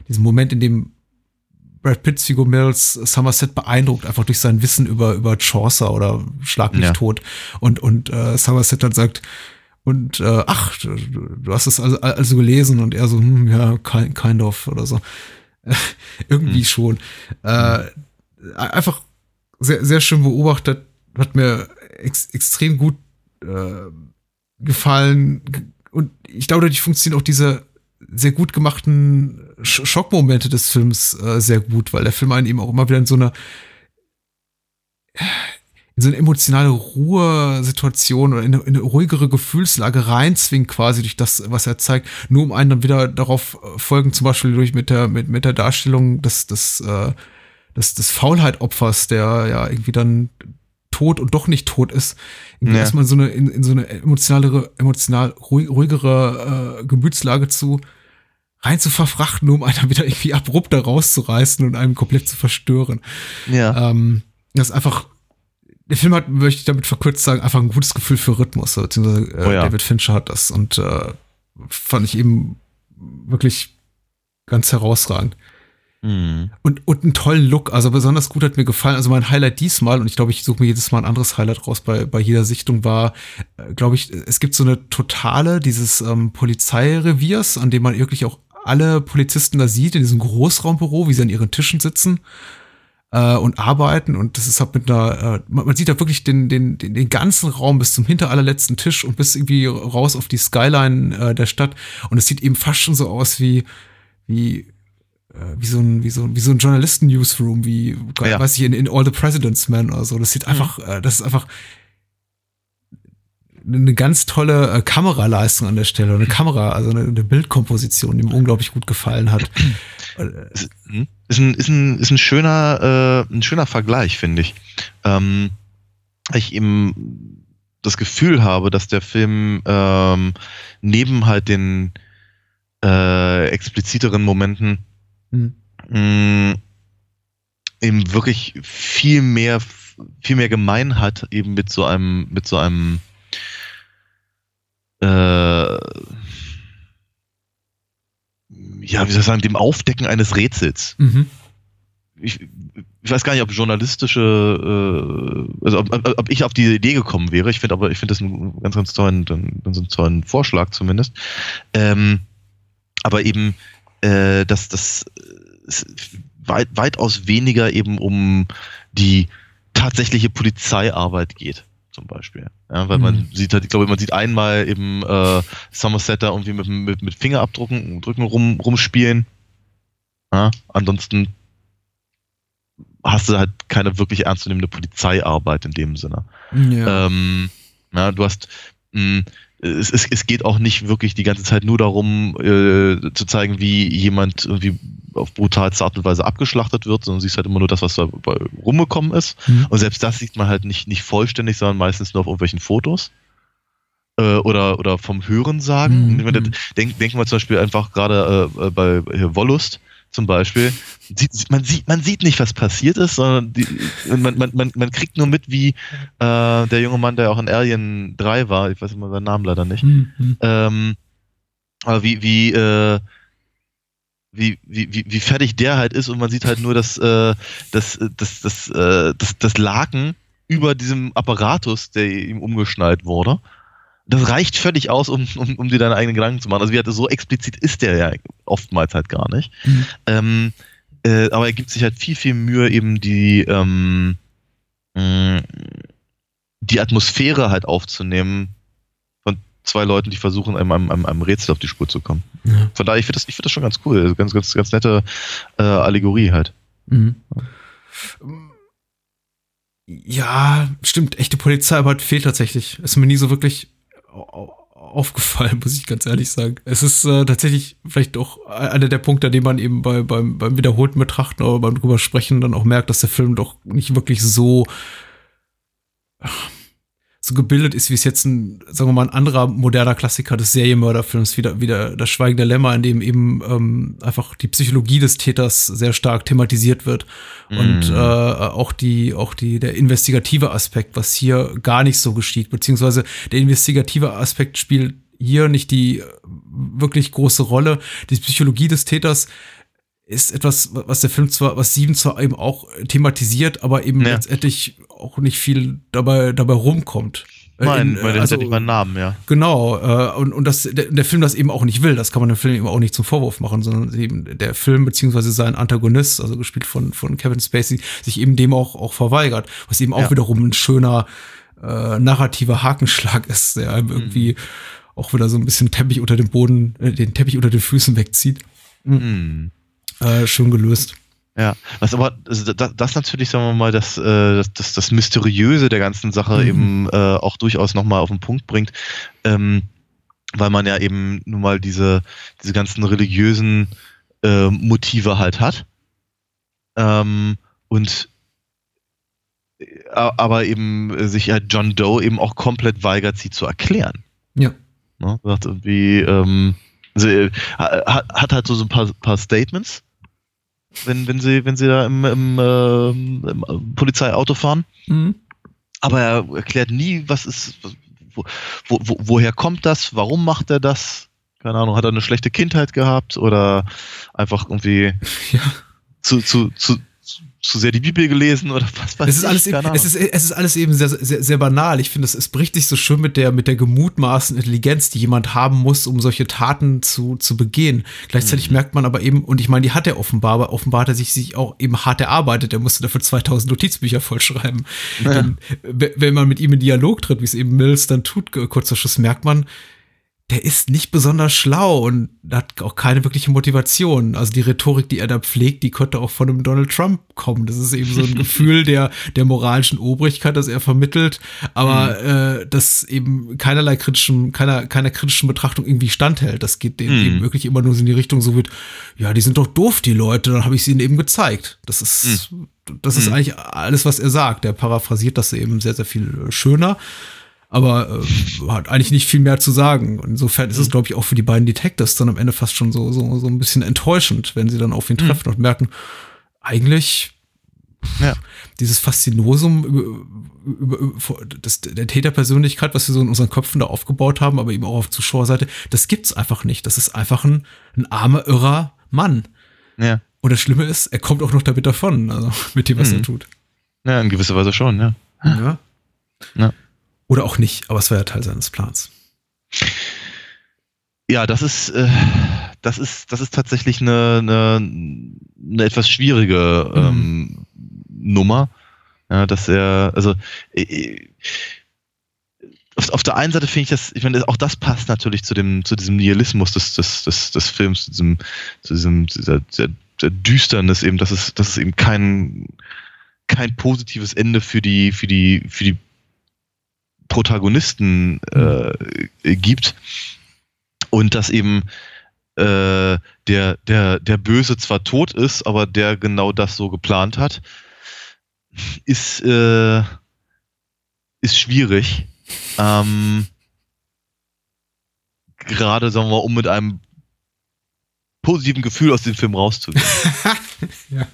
diesen Moment, in dem Brad Pitts Figur Mills Somerset beeindruckt, einfach durch sein Wissen über, über Chaucer oder Schlag mich ja. tot. Und, und äh, Somerset dann sagt, und äh, ach, du, du hast es also, also gelesen und er so, hm, ja, kind, kind of oder so. [LAUGHS] Irgendwie hm. schon. Äh, einfach sehr, sehr schön beobachtet, hat mir ex extrem gut äh, gefallen. Und ich glaube, dadurch funktioniert auch diese sehr gut gemachten Schockmomente des Films äh, sehr gut, weil der Film einen eben auch immer wieder in so eine in so eine emotionale Ruhesituation oder in eine, in eine ruhigere Gefühlslage reinzwingt quasi durch das, was er zeigt, nur um einen dann wieder darauf äh, folgen, zum Beispiel durch mit der mit, mit der Darstellung des des äh, des, des Faulheit-Opfers, der ja irgendwie dann tot und doch nicht tot ist, ja. erstmal so eine, in, in so eine emotionalere, emotional ruhigere äh, Gemütslage zu rein zu verfrachten, um einen [LAUGHS] wieder irgendwie abrupt da rauszureißen und einen komplett zu verstören. Ja. Ähm, das ist einfach, der Film hat, möchte ich damit verkürzt sagen, einfach ein gutes Gefühl für Rhythmus, beziehungsweise äh, oh ja. David Fincher hat das und äh, fand ich eben wirklich ganz herausragend. Mhm. Und, und einen tollen Look, also besonders gut hat mir gefallen. Also mein Highlight diesmal, und ich glaube, ich suche mir jedes Mal ein anderes Highlight raus bei, bei jeder Sichtung, war, äh, glaube ich, es gibt so eine totale dieses ähm, Polizeireviers, an dem man wirklich auch alle Polizisten da sieht, in diesem Großraumbüro, wie sie an ihren Tischen sitzen äh, und arbeiten. Und das ist halt mit einer, äh, man, man, sieht da wirklich den, den, den, den ganzen Raum bis zum hinterallerletzten Tisch und bis irgendwie raus auf die Skyline äh, der Stadt. Und es sieht eben fast schon so aus wie, wie äh, wie so ein, wie so, wie so ein Journalisten-Newsroom, wie, ja. weiß ich, in, in All the President's Men oder so. Das sieht mhm. einfach, äh, das ist einfach eine ganz tolle äh, Kameraleistung an der Stelle, eine Kamera, also eine, eine Bildkomposition, die mir unglaublich gut gefallen hat. ist, ist, ein, ist, ein, ist ein schöner, äh, ein schöner Vergleich, finde ich. Ähm, ich eben das Gefühl habe, dass der Film ähm, neben halt den äh, expliziteren Momenten Mhm. Mm, eben wirklich viel mehr, viel mehr gemein hat, eben mit so einem, mit so einem äh, ja, wie soll ich sagen, dem Aufdecken eines Rätsels. Mhm. Ich, ich, weiß gar nicht, ob journalistische, äh, also ob, ob, ich auf diese Idee gekommen wäre. Ich finde aber, ich finde das einen ganz, ganz tollen, einen, einen tollen Vorschlag zumindest. Ähm, aber eben äh, dass das weit, weitaus weniger eben um die tatsächliche Polizeiarbeit geht zum Beispiel. Ja, weil mhm. man sieht halt, ich glaube, man sieht einmal eben äh, Somerset da irgendwie mit, mit, mit Fingerabdrücken Drücken rum, rumspielen. Ja, ansonsten hast du halt keine wirklich ernstzunehmende Polizeiarbeit in dem Sinne. Ja. Ähm, ja, du hast mh, es, es, es geht auch nicht wirklich die ganze Zeit nur darum, äh, zu zeigen, wie jemand irgendwie auf brutalste Art und Weise abgeschlachtet wird, sondern siehst halt immer nur das, was da rumgekommen ist. Mhm. Und selbst das sieht man halt nicht, nicht vollständig, sondern meistens nur auf irgendwelchen Fotos. Äh, oder, oder vom Hören sagen. Mhm. Denk, denken wir zum Beispiel einfach gerade äh, bei Wollust zum Beispiel, sieht, man, sieht, man sieht nicht, was passiert ist, sondern die, man, man, man, man kriegt nur mit, wie äh, der junge Mann, der auch in Alien 3 war, ich weiß immer seinen Namen leider nicht, mhm. ähm, aber wie, wie, äh, wie, wie, wie, wie fertig der halt ist und man sieht halt nur das, äh, das, das, das, äh, das, das Laken über diesem Apparatus, der ihm umgeschnallt wurde das reicht völlig aus, um, um, um dir deine eigenen Gedanken zu machen. Also wie hatte, so explizit ist der ja oftmals halt gar nicht. Mhm. Ähm, äh, aber er gibt sich halt viel, viel Mühe, eben die, ähm, die Atmosphäre halt aufzunehmen von zwei Leuten, die versuchen, einem, einem, einem Rätsel auf die Spur zu kommen. Ja. Von daher, ich finde das, find das schon ganz cool. Also ganz, ganz, ganz nette äh, Allegorie halt. Mhm. Ja, stimmt. Echte Polizeiarbeit fehlt tatsächlich. Ist mir nie so wirklich aufgefallen, muss ich ganz ehrlich sagen. Es ist äh, tatsächlich vielleicht auch einer der Punkte, an dem man eben bei, beim, beim wiederholten Betrachten oder beim drüber sprechen dann auch merkt, dass der Film doch nicht wirklich so so gebildet ist, wie es jetzt ein, sagen wir mal, ein anderer moderner Klassiker des Serienmörderfilms, wieder, wieder das Schweigende Lämmer, in dem eben ähm, einfach die Psychologie des Täters sehr stark thematisiert wird. Mm. Und mhm. äh, auch die, auch die, der investigative Aspekt, was hier gar nicht so geschieht, beziehungsweise der investigative Aspekt spielt hier nicht die wirklich große Rolle. Die Psychologie des Täters ist etwas, was der Film zwar, was Sieben zwar eben auch thematisiert, aber eben ja. letztendlich auch nicht viel dabei, dabei rumkommt. Äh, Nein, weil der also, hat ja nicht meinen Namen, ja. Genau, äh, und, und das, der, der, Film das eben auch nicht will, das kann man dem Film eben auch nicht zum Vorwurf machen, sondern eben der Film beziehungsweise sein Antagonist, also gespielt von, von Kevin Spacey, sich eben dem auch, auch verweigert, was eben auch ja. wiederum ein schöner äh, narrativer Hakenschlag ist, der einem mhm. irgendwie auch wieder so ein bisschen Teppich unter dem Boden, äh, den Teppich unter den Füßen wegzieht. Mhm. Äh, schon gelöst. Ja, was aber also das, das natürlich, sagen wir mal, das, äh, das, das, das Mysteriöse der ganzen Sache mhm. eben äh, auch durchaus nochmal auf den Punkt bringt, ähm, weil man ja eben nun mal diese, diese ganzen religiösen äh, Motive halt hat. Ähm, und äh, aber eben sich ja John Doe eben auch komplett weigert, sie zu erklären. Ja. Ne? Sagt irgendwie, ähm, also, hat, hat halt so, so ein paar, paar Statements, wenn, wenn sie, wenn sie da im, im, äh, im Polizeiauto fahren. Mhm. Aber er erklärt nie, was ist, wo, wo, woher kommt das, warum macht er das? Keine Ahnung, hat er eine schlechte Kindheit gehabt oder einfach irgendwie [LAUGHS] ja. zu, zu, zu, zu sehr die Bibel gelesen oder [LAUGHS] was weiß es ist ich, alles eben, es, ist, es ist alles eben sehr, sehr, sehr banal. Ich finde, es, es bricht sich so schön mit der, mit der gemutmaßen Intelligenz, die jemand haben muss, um solche Taten zu, zu begehen. Gleichzeitig mhm. merkt man aber eben, und ich meine, die hat er offenbar, aber offenbar hat er sich, sich auch eben hart erarbeitet. Er musste dafür 2000 Notizbücher [LAUGHS] vollschreiben. Ja. wenn man mit ihm in Dialog tritt, wie es eben Mills dann tut, kurz vor Schluss, merkt man, der ist nicht besonders schlau und hat auch keine wirkliche Motivation. Also die Rhetorik, die er da pflegt, die könnte auch von einem Donald Trump kommen. Das ist eben so ein [LAUGHS] Gefühl der, der moralischen Obrigkeit, das er vermittelt, aber mhm. äh, das eben keinerlei kritischen, keiner, keiner kritischen Betrachtung irgendwie standhält. Das geht mhm. eben wirklich immer nur so in die Richtung so wird, ja, die sind doch doof, die Leute, dann habe ich sie ihnen eben gezeigt. Das ist, mhm. das ist mhm. eigentlich alles, was er sagt. Er paraphrasiert das eben sehr, sehr viel schöner aber äh, hat eigentlich nicht viel mehr zu sagen. Insofern ist es, mhm. glaube ich, auch für die beiden Detectives dann am Ende fast schon so, so, so ein bisschen enttäuschend, wenn sie dann auf ihn mhm. treffen mhm. und merken, eigentlich ja. dieses Faszinosum über, über, über das, der Täterpersönlichkeit, was wir so in unseren Köpfen da aufgebaut haben, aber eben auch auf Zuschauerseite, das gibt's einfach nicht. Das ist einfach ein, ein armer, irrer Mann. Ja. Und das Schlimme ist, er kommt auch noch damit davon, also [LAUGHS] mit dem, was mhm. er tut. Ja, in gewisser Weise schon, ja. Ja. ja. Oder auch nicht, aber es war ja Teil seines Plans. Ja, das ist, äh, das ist, das ist tatsächlich eine, eine, eine etwas schwierige Mhm. ähm, Nummer. Ja, dass er, also äh, auf, auf der einen Seite finde ich das, ich meine, auch das passt natürlich zu dem, zu diesem Nihilismus des, des, des, des Films, zu diesem, zu diesem, dieser, dieser, der Düsternis eben, dass es, dass es eben kein, kein positives Ende für die, für die, für die Protagonisten äh, gibt. Und dass eben äh, der, der, der Böse zwar tot ist, aber der genau das so geplant hat, ist, äh, ist schwierig. Ähm, gerade, sagen wir mal, um mit einem positiven Gefühl aus dem Film rauszugehen. [LAUGHS] ja.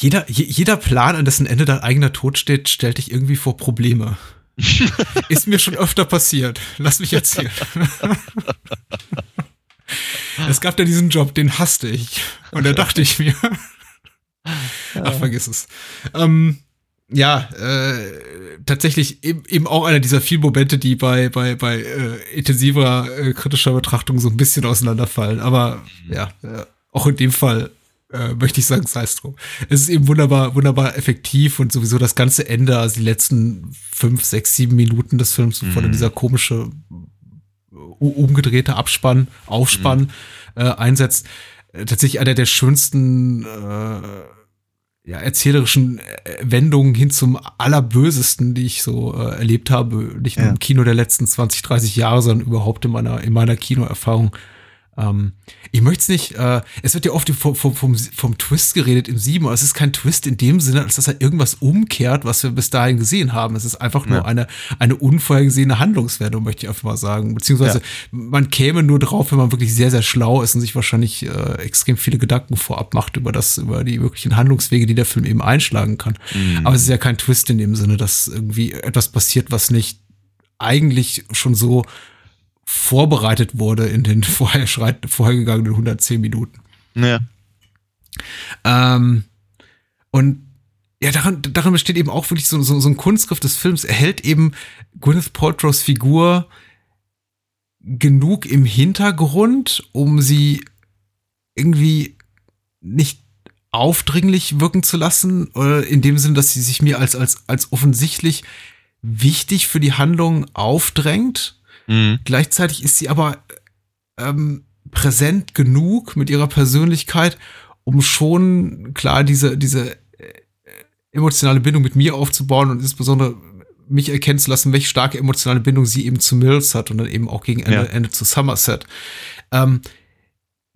Jeder, je, jeder Plan, an dessen Ende dein eigener Tod steht, stellt dich irgendwie vor Probleme. [LAUGHS] Ist mir schon öfter passiert. Lass mich erzählen. es gab ja diesen Job, den hasste ich. Und da dachte ich mir. Ach, vergiss es. Ähm, ja, äh, tatsächlich eben, eben auch einer dieser vielen Momente, die bei, bei, bei äh, intensiver äh, kritischer Betrachtung so ein bisschen auseinanderfallen. Aber ja, äh, auch in dem Fall äh, möchte ich sagen, sei es drum. Es ist eben wunderbar, wunderbar effektiv und sowieso das ganze Ende, also die letzten fünf, sechs, sieben Minuten des Films, bevor dann dieser komische u- umgedrehte Abspann, Aufspann äh, einsetzt. Äh, tatsächlich einer der schönsten äh, ja, erzählerischen äh, Wendungen hin zum Allerbösesten, die ich so äh, erlebt habe, nicht nur Ja. im Kino der letzten 20, 30 Jahre, sondern überhaupt in meiner, in meiner Kinoerfahrung. Ähm, ich möchte es nicht, äh, es wird ja oft vom, vom, vom, vom Twist geredet im Sieben, aber es ist kein Twist in dem Sinne, als dass er irgendwas umkehrt, was wir bis dahin gesehen haben. Es ist einfach nur Ja. eine, eine unvorhergesehene Handlungswendung, möchte ich einfach mal sagen. Beziehungsweise Ja. man käme nur drauf, wenn man wirklich sehr, sehr schlau ist und sich wahrscheinlich äh, extrem viele Gedanken vorab macht über das, über die möglichen Handlungswege, die der Film eben einschlagen kann. Mhm. Aber es ist ja kein Twist in dem Sinne, dass irgendwie etwas passiert, was nicht eigentlich schon so vorbereitet wurde in den [LAUGHS] vorher schreit, vorhergegangenen 110 Minuten. Ja. Ähm, und ja, daran, daran besteht eben auch wirklich so, so, so ein Kunstgriff des Films. Er hält eben Gwyneth Paltrows Figur genug im Hintergrund, um sie irgendwie nicht aufdringlich wirken zu lassen, oder in dem Sinne, dass sie sich mir als, als, als offensichtlich wichtig für die Handlung aufdrängt. Mhm. Gleichzeitig ist sie aber ähm, präsent genug mit ihrer Persönlichkeit, um schon klar diese, diese äh, emotionale Bindung mit mir aufzubauen und insbesondere mich erkennen zu lassen, welche starke emotionale Bindung sie eben zu Mills hat und dann eben auch gegen Ende, Ja. Ende zu Somerset. Ähm,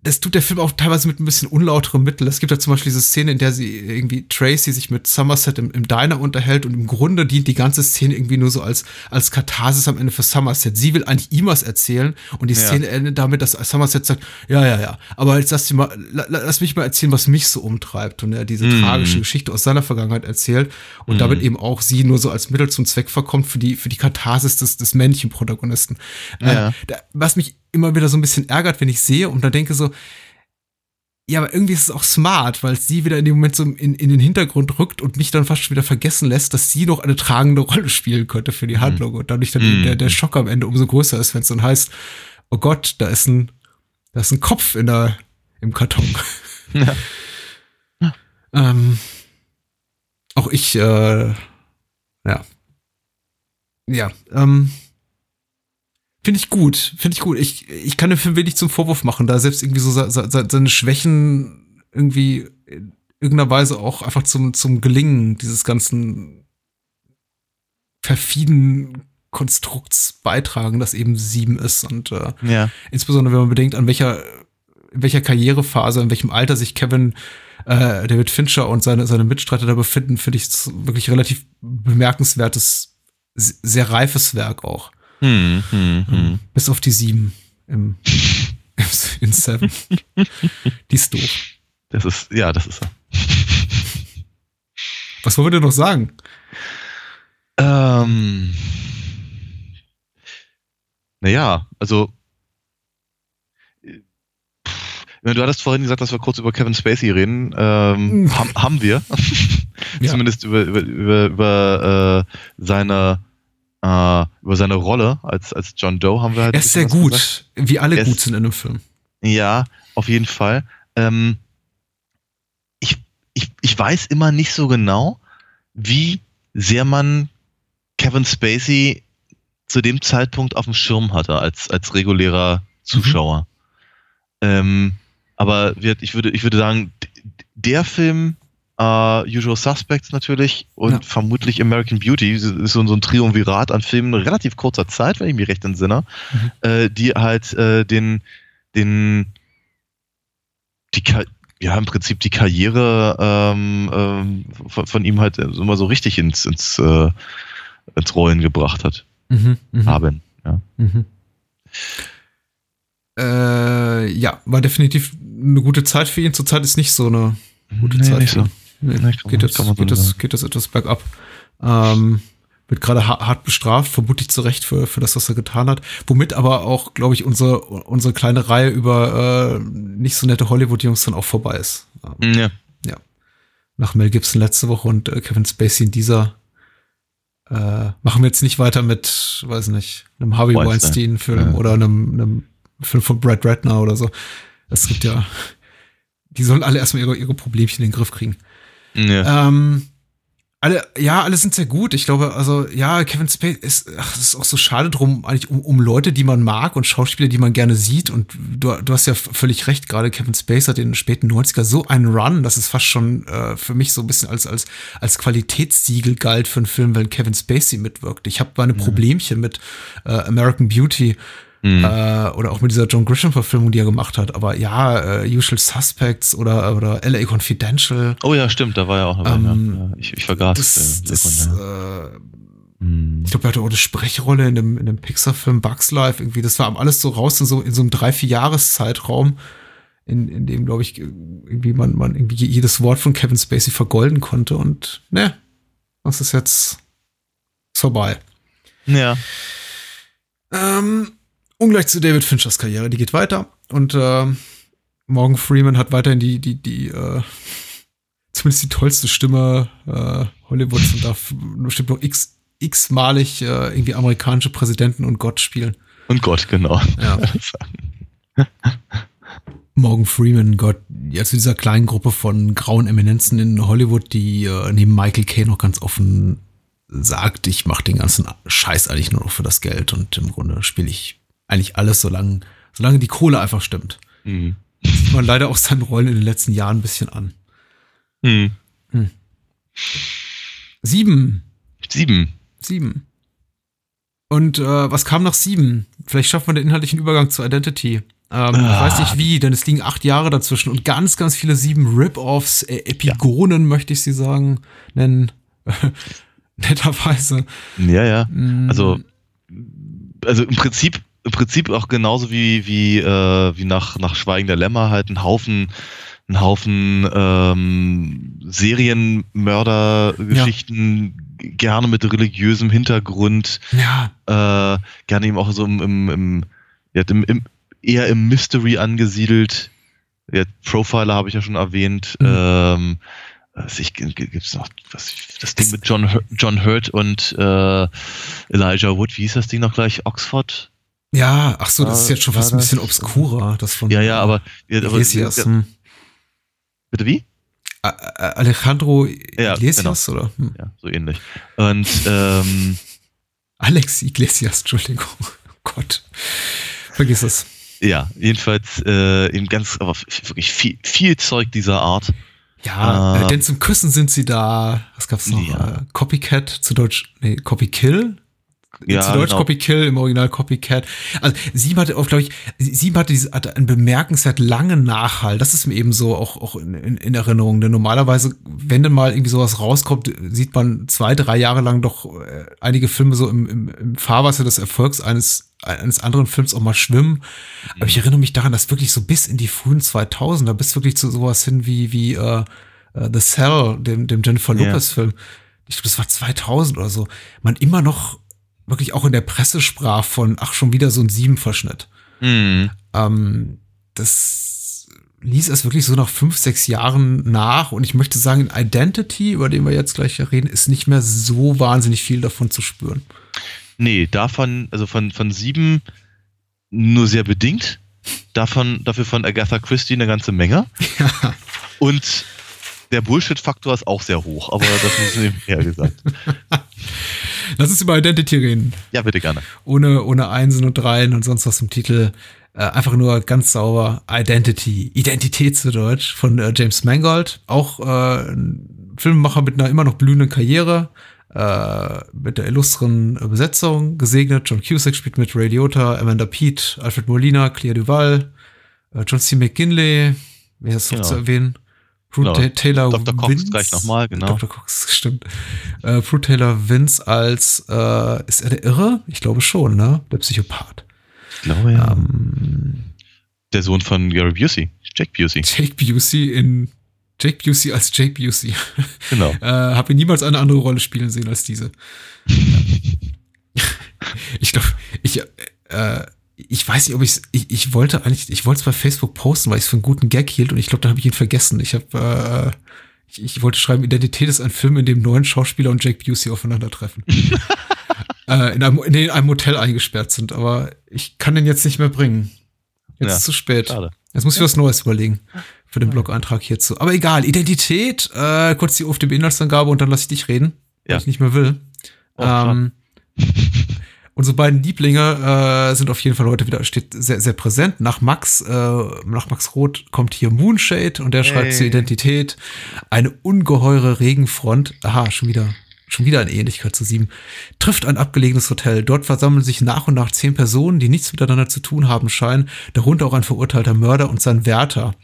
das tut der Film auch teilweise mit ein bisschen unlauterem Mittel. Es gibt ja zum Beispiel diese Szene, in der sie irgendwie Tracy sich mit Somerset im, im Diner unterhält und im Grunde dient die ganze Szene irgendwie nur so als, als Katharsis am Ende für Somerset. Sie will eigentlich ihm was erzählen und die Ja. Szene endet damit, dass Somerset sagt, ja, ja, ja, aber jetzt lass, mal, la, la- lass mich mal erzählen, was mich so umtreibt und er diese Mhm. tragische Geschichte aus seiner Vergangenheit erzählt und Mhm. damit eben auch sie nur so als Mittel zum Zweck verkommt für die, für die Katharsis des, des männlichen Protagonisten. Ja. Äh, da, was mich immer wieder so ein bisschen ärgert, wenn ich sehe und dann denke so, ja, aber irgendwie ist es auch smart, weil sie wieder in dem Moment so in, in den Hintergrund rückt und mich dann fast schon wieder vergessen lässt, dass sie noch eine tragende [LAUGHS] Rolle spielen könnte für die Handlung und dadurch dann Mhm. eben der, der Schock am Ende umso größer ist, wenn es dann heißt, oh Gott, da ist ein, da ist ein Kopf in der, im Karton. [LAUGHS] Ja. [LAUGHS] ähm, auch ich, äh, ja. Ja, ähm, Finde ich gut, finde ich gut. Ich, ich kann dem Film wenig zum Vorwurf machen, da selbst irgendwie so se- se- se- seine Schwächen irgendwie in irgendeiner Weise auch einfach zum, zum Gelingen dieses ganzen perfiden Konstrukts beitragen, das eben sieben ist. Und äh, Ja. insbesondere wenn man bedenkt, an welcher, in welcher Karrierephase, in welchem Alter sich Kevin äh, David Fincher und seine, seine Mitstreiter da befinden, finde ich es wirklich relativ bemerkenswertes, sehr reifes Werk auch. Hm, hm, hm. Bis auf die sieben [LAUGHS] im, in Seven. die ist doof. Das ist, ja, das ist er. Was wollen wir denn noch sagen? Ähm, naja, also äh, du hattest vorhin gesagt, dass wir kurz über Kevin Spacey reden. Ähm, ham, haben wir. [LAUGHS] [LAUGHS] Ja. Zumindest über, über, über, über äh, seine äh, über seine Rolle als, als John Doe haben wir halt. Er ist sehr gut, gesagt. wie alle er gut sind in einem Film. Ja, auf jeden Fall. Ähm, ich, ich, ich weiß immer nicht so genau, wie sehr man Kevin Spacey zu dem Zeitpunkt auf dem Schirm hatte als, als regulärer Zuschauer. Mhm. Ähm, aber ich würde, ich würde sagen, der Film, uh, Usual Suspects natürlich und ja. vermutlich American Beauty ist so, ein Triumvirat an Filmen in relativ kurzer Zeit, wenn ich mich recht entsinne, mhm. äh, die halt äh, den, den, die, ja, im Prinzip die Karriere ähm, ähm, von, von, ihm halt immer so richtig ins, ins, äh, ins Rollen gebracht hat. Mhm, mh. Haben, ja. Mhm. Äh, ja, war definitiv eine gute Zeit für ihn. Zurzeit ist nicht so eine gute nee, Zeit. Nicht so. Nee, geht, das, geht, das, geht das etwas bergab. Ähm, wird gerade hart bestraft, vermutlich zu Recht für, für das, was er getan hat. Womit aber auch, glaube ich, unsere, unsere kleine Reihe über äh, nicht so nette Hollywood-Jungs dann auch vorbei ist. Ähm, ja. Ja. Nach Mel Gibson letzte Woche und äh, Kevin Spacey in dieser äh, machen wir jetzt nicht weiter mit, weiß nicht, einem Harvey Weinstein-Film ja. oder einem, einem Film von Brad Ratner oder so. Es gibt ja, die sollen alle erstmal ihre, ihre Problemchen in den Griff kriegen. Ja. Ähm, alle, ja, alle sind sehr gut. Ich glaube, also, ja, Kevin Spacey ist, ach, ist auch so schade drum, eigentlich um, um Leute, die man mag und Schauspieler, die man gerne sieht. Und du, du hast ja völlig recht, gerade Kevin Spacey hat in den späten 90er so einen Run, dass es fast schon äh, für mich so ein bisschen als, als, als Qualitätssiegel galt für einen Film, wenn Kevin Spacey mitwirkt. Ich habe meine Problemchen mit äh, American Beauty Mhm. Äh, oder auch mit dieser John Grisham-Verfilmung, die er gemacht hat. Aber ja, äh, Usual Suspects oder, oder LA Confidential. Oh ja, stimmt, da war ja auch. Ähm, ja. Ich, ich vergaß. Das, äh, das, äh, mhm. Ich glaube, er hatte auch eine Sprechrolle in dem, in dem Pixar-Film Bugs Life. Irgendwie, das war alles so raus in so, in so einem drei, vier Jahreszeitraum, in, in dem, glaube ich, irgendwie man, man irgendwie jedes Wort von Kevin Spacey vergolden konnte. Und ne, das ist jetzt vorbei. Ja. Ähm, ungleich zu David Finchers Karriere. Die geht weiter und äh, Morgan Freeman hat weiterhin die, die, die, äh, [LAUGHS] zumindest die tollste Stimme äh, Hollywoods und darf bestimmt noch x, x-malig äh, irgendwie amerikanische Präsidenten und Gott spielen. Und Gott, genau. Ja. [LAUGHS] Morgan Freeman, Gott, ja, zu dieser kleinen Gruppe von grauen Eminenzen in Hollywood, die äh, neben Michael Caine noch ganz offen sagt, ich mache den ganzen Scheiß eigentlich nur noch für das Geld und im Grunde spiele ich eigentlich alles, solange, solange die Kohle einfach stimmt. Mhm. sieht man leider auch seinen Rollen in den letzten Jahren ein bisschen an. Mhm. Hm. Sieben. Sieben. Sieben. Und äh, was kam nach sieben? Vielleicht schaffen wir den inhaltlichen Übergang zur Identity. Ähm, ah. Ich weiß nicht wie, denn es liegen acht Jahre dazwischen und ganz, ganz viele sieben Rip-Offs, äh, Epigonen, ja. möchte ich sie sagen, nennen. [LAUGHS] Netterweise. Ja, ja. Mm. Also, also im Prinzip im Prinzip auch genauso wie, wie, äh, wie nach, nach Schweigen der Lämmer halt ein Haufen, ein Haufen ähm, Serienmördergeschichten, ja. gerne mit religiösem Hintergrund, ja. äh, gerne eben auch so im, im, im, ja, im, im eher im Mystery angesiedelt. Ja, Profiler habe ich ja schon erwähnt. Mhm. Ähm, ich, gibt's noch was, das Ding mit John, John Hurt und äh, Elijah Wood, wie hieß das Ding noch gleich? Oxford? Ja, ach so, das ist jetzt schon fast ein bisschen obskurer, das von. Ja, ja, aber. Ja, aber Iglesias, ja, hm. Bitte wie? Alejandro Iglesias, ja, genau. oder? Hm. Ja, so ähnlich. Und, ähm. Alex Iglesias, Entschuldigung. Oh Gott. Vergiss es. Ja, jedenfalls äh, eben ganz, aber wirklich viel, viel Zeug dieser Art. Ja, äh, denn zum Küssen sind sie da. Was gab's noch? Ja. Äh, Copycat, zu Deutsch, nee, Copy Kill ja, zu Deutsch genau. Copy Kill, im Original Copycat. Also Sieben hatte auch, glaube ich, Sieben hatte, diese, hatte einen bemerkenswert langen Nachhall. Das ist mir eben so auch, auch in, in, in, Erinnerung. Denn normalerweise, wenn dann mal irgendwie sowas rauskommt, sieht man zwei, drei Jahre lang doch äh, einige Filme so im, im, im Fahrwasser des Erfolgs eines eines anderen Films auch mal schwimmen. Mhm. Aber ich erinnere mich daran, dass wirklich so bis in die frühen 2000er, bis wirklich zu sowas hin wie, wie uh, uh, The Cell, dem, dem Jennifer Lopez-Film. Yeah. Ich glaube, das war 2000 oder so. Man immer noch wirklich auch in der Presse sprach von, ach, schon wieder so ein Siebenverschnitt. Mhm. Ähm, das ließ es wirklich so nach fünf, sechs Jahren nach. Und ich möchte sagen, in Identity, über den wir jetzt gleich reden, ist nicht mehr so wahnsinnig viel davon zu spüren. Nee, davon, also von, von sieben nur sehr bedingt. Davon, dafür von Agatha Christie eine ganze Menge. [LAUGHS] Ja. Und der Bullshit-Faktor ist auch sehr hoch, aber das ist nebenher gesagt. [LAUGHS] Lass uns über Identity reden. Ja, bitte gerne. Ohne, ohne Einsen und Dreien und sonst was im Titel. Äh, einfach nur ganz sauber Identity. Identität zu Deutsch von äh, James Mangold. Auch äh, ein Filmemacher mit einer immer noch blühenden Karriere. Äh, mit der illustren Besetzung gesegnet. John Cusack spielt mit Ray Liotta, Amanda Peet, Alfred Molina, Claire Duval, äh, John C. McGinley, wer ist noch Genau. zu erwähnen? Prue Genau. Ta- Taylor Dr. Cox Vince. gleich nochmal, genau. Dr. Cox, stimmt. Äh, Prue Taylor Vince als, äh, ist er der Irre? Ich glaube schon, ne? Der Psychopath. Ich glaube ja. Ähm, Der Sohn von Gary Busey, Jack Busey. Jake Busey in Jake Busey als Jake Busey. [LAUGHS] Genau. Äh, Habe ihn niemals eine andere Rolle spielen sehen als diese. [LAUGHS] ich glaube, ich, äh, ich weiß nicht, ob ich's, ich, ich wollte eigentlich, ich wollte es bei Facebook posten, weil ich es für einen guten Gag hielt und ich glaube, dann habe ich ihn vergessen. Ich habe, äh, ich, ich wollte schreiben, Identität ist ein Film, in dem neun Schauspieler und Jake Busey aufeinandertreffen. [LAUGHS] äh, in, einem, in einem Hotel eingesperrt sind, aber ich kann den jetzt nicht mehr bringen. Jetzt Ja, ist es zu spät. Schade. Jetzt muss ich was Neues überlegen für den Blog-Eintrag hierzu. Aber egal, Identität, äh, kurz die UFDB-Inhaltsangabe und dann lasse ich dich reden, weil Ja. ich nicht mehr will. Oh, ähm, [LAUGHS] unsere beiden Lieblinge äh, sind auf jeden Fall heute wieder steht sehr, sehr präsent. Nach Max, äh, nach Max Roth kommt hier Moonshade und der schreibt Hey. zur Identität eine ungeheure Regenfront. Aha, schon wieder. Schon wieder eine Ähnlichkeit zu sieben. Trifft ein abgelegenes Hotel. Dort versammeln sich nach und nach zehn Personen, die nichts miteinander zu tun haben scheinen. Darunter auch ein verurteilter Mörder und sein Wärter.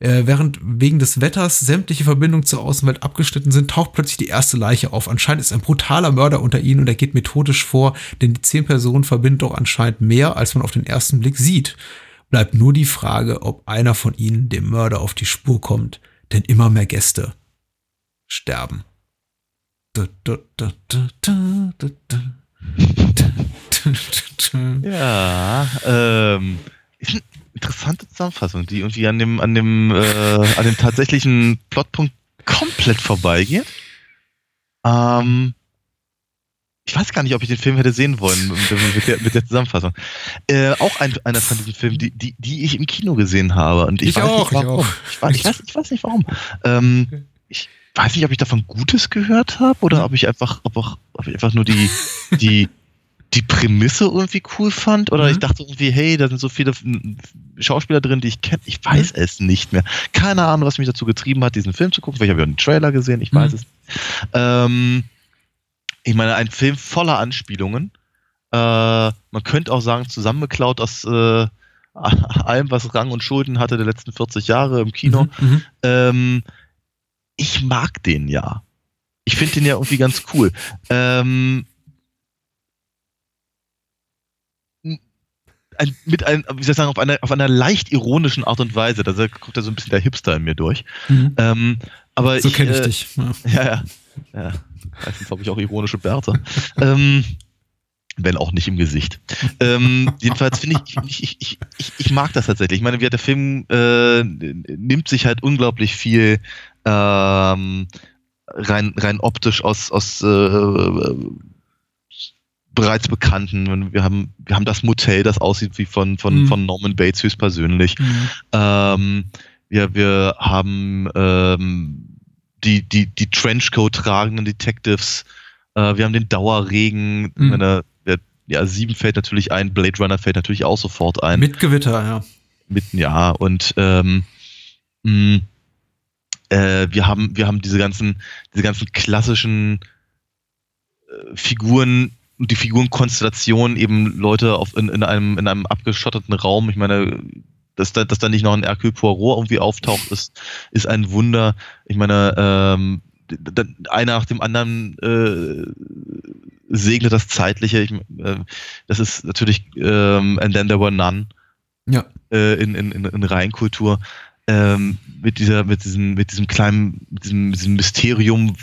Äh, während wegen des Wetters sämtliche Verbindungen zur Außenwelt abgeschnitten sind, taucht plötzlich die erste Leiche auf. Anscheinend ist ein brutaler Mörder unter ihnen und er geht methodisch vor, denn die zehn Personen verbinden doch anscheinend mehr, als man auf den ersten Blick sieht. Bleibt nur die Frage, ob einer von ihnen dem Mörder auf die Spur kommt, denn immer mehr Gäste sterben. Ja, ähm, interessante Zusammenfassung, die irgendwie an dem, an dem, äh, an dem tatsächlichen Plotpunkt komplett vorbeigeht. Ähm, ich weiß gar nicht, ob ich den Film hätte sehen wollen mit, der, mit der Zusammenfassung. Äh, auch ein, einer von diesen Filmen, die, die, die ich im Kino gesehen habe. Und ich, Ich weiß auch, nicht ich warum. auch. Ich, weiß, ich, weiß, ich weiß nicht warum. Ähm, ich weiß nicht, ob ich davon Gutes gehört habe oder ob ich einfach, ob, auch, ob ich einfach nur die, die, die Prämisse irgendwie cool fand oder Mhm. ich dachte irgendwie, hey, da sind so viele mm, Schauspieler drin, die ich kenne. Ich weiß es nicht mehr. Keine Ahnung, was mich dazu getrieben hat, diesen Film zu gucken. Vielleicht habe ich auch einen Trailer gesehen, ich weiß Mhm. es. nicht. Ähm, ich meine, ein Film voller Anspielungen. Äh, man könnte auch sagen, zusammengeklaut aus äh, [LAUGHS] allem, was Rang und Schulden hatte der letzten 40 Jahre im Kino. Mhm, mhm. Ähm, ich mag den ja. Ich finde den ja irgendwie ganz cool. Ähm, ein, mit ein, wie soll ich sagen, auf einer, auf einer leicht ironischen Art und Weise. Da kommt ja so ein bisschen der Hipster in mir durch. Mhm. Ähm, aber So kenne ich äh, dich. Ja. Ja, ja. ja. Meistens habe ich auch ironische Bärte. ähm, wenn auch nicht im Gesicht. Ähm, jedenfalls finde ich, ich, ich, ich, ich, ich mag das tatsächlich. Ich meine, wie der Film äh, nimmt sich halt unglaublich viel ähm, rein, rein optisch aus, aus äh, bereits bekannten. Wir haben, wir haben das Motel, das aussieht wie von, von, Mhm. von Norman Bates höchstpersönlich. Mhm. Ähm, wir, wir haben ähm, die, die, die Trenchcoat tragenden Detectives. Äh, wir haben den Dauerregen. Mhm. Meine, der, ja, sieben fällt natürlich ein, Blade Runner fällt natürlich auch sofort ein. Mit Gewitter, ja. Mitten, ja. Und ähm, mh, äh, wir haben, wir haben diese ganzen, diese ganzen klassischen äh, Figuren die Figurenkonstellation eben Leute auf, in, in, einem, in einem abgeschotteten Raum. Ich meine, dass da, dass da nicht noch ein Hercule Poirot irgendwie auftaucht, ist, ist ein Wunder. Ich meine, ähm, einer nach dem anderen äh, segnet das Zeitliche. Ich, äh, das ist natürlich ähm, And Then There Were None Ja. äh, in, in, in, in Reinkultur ähm, mit dieser, mit diesem, mit diesem kleinen, mit diesem, diesem Mysterium,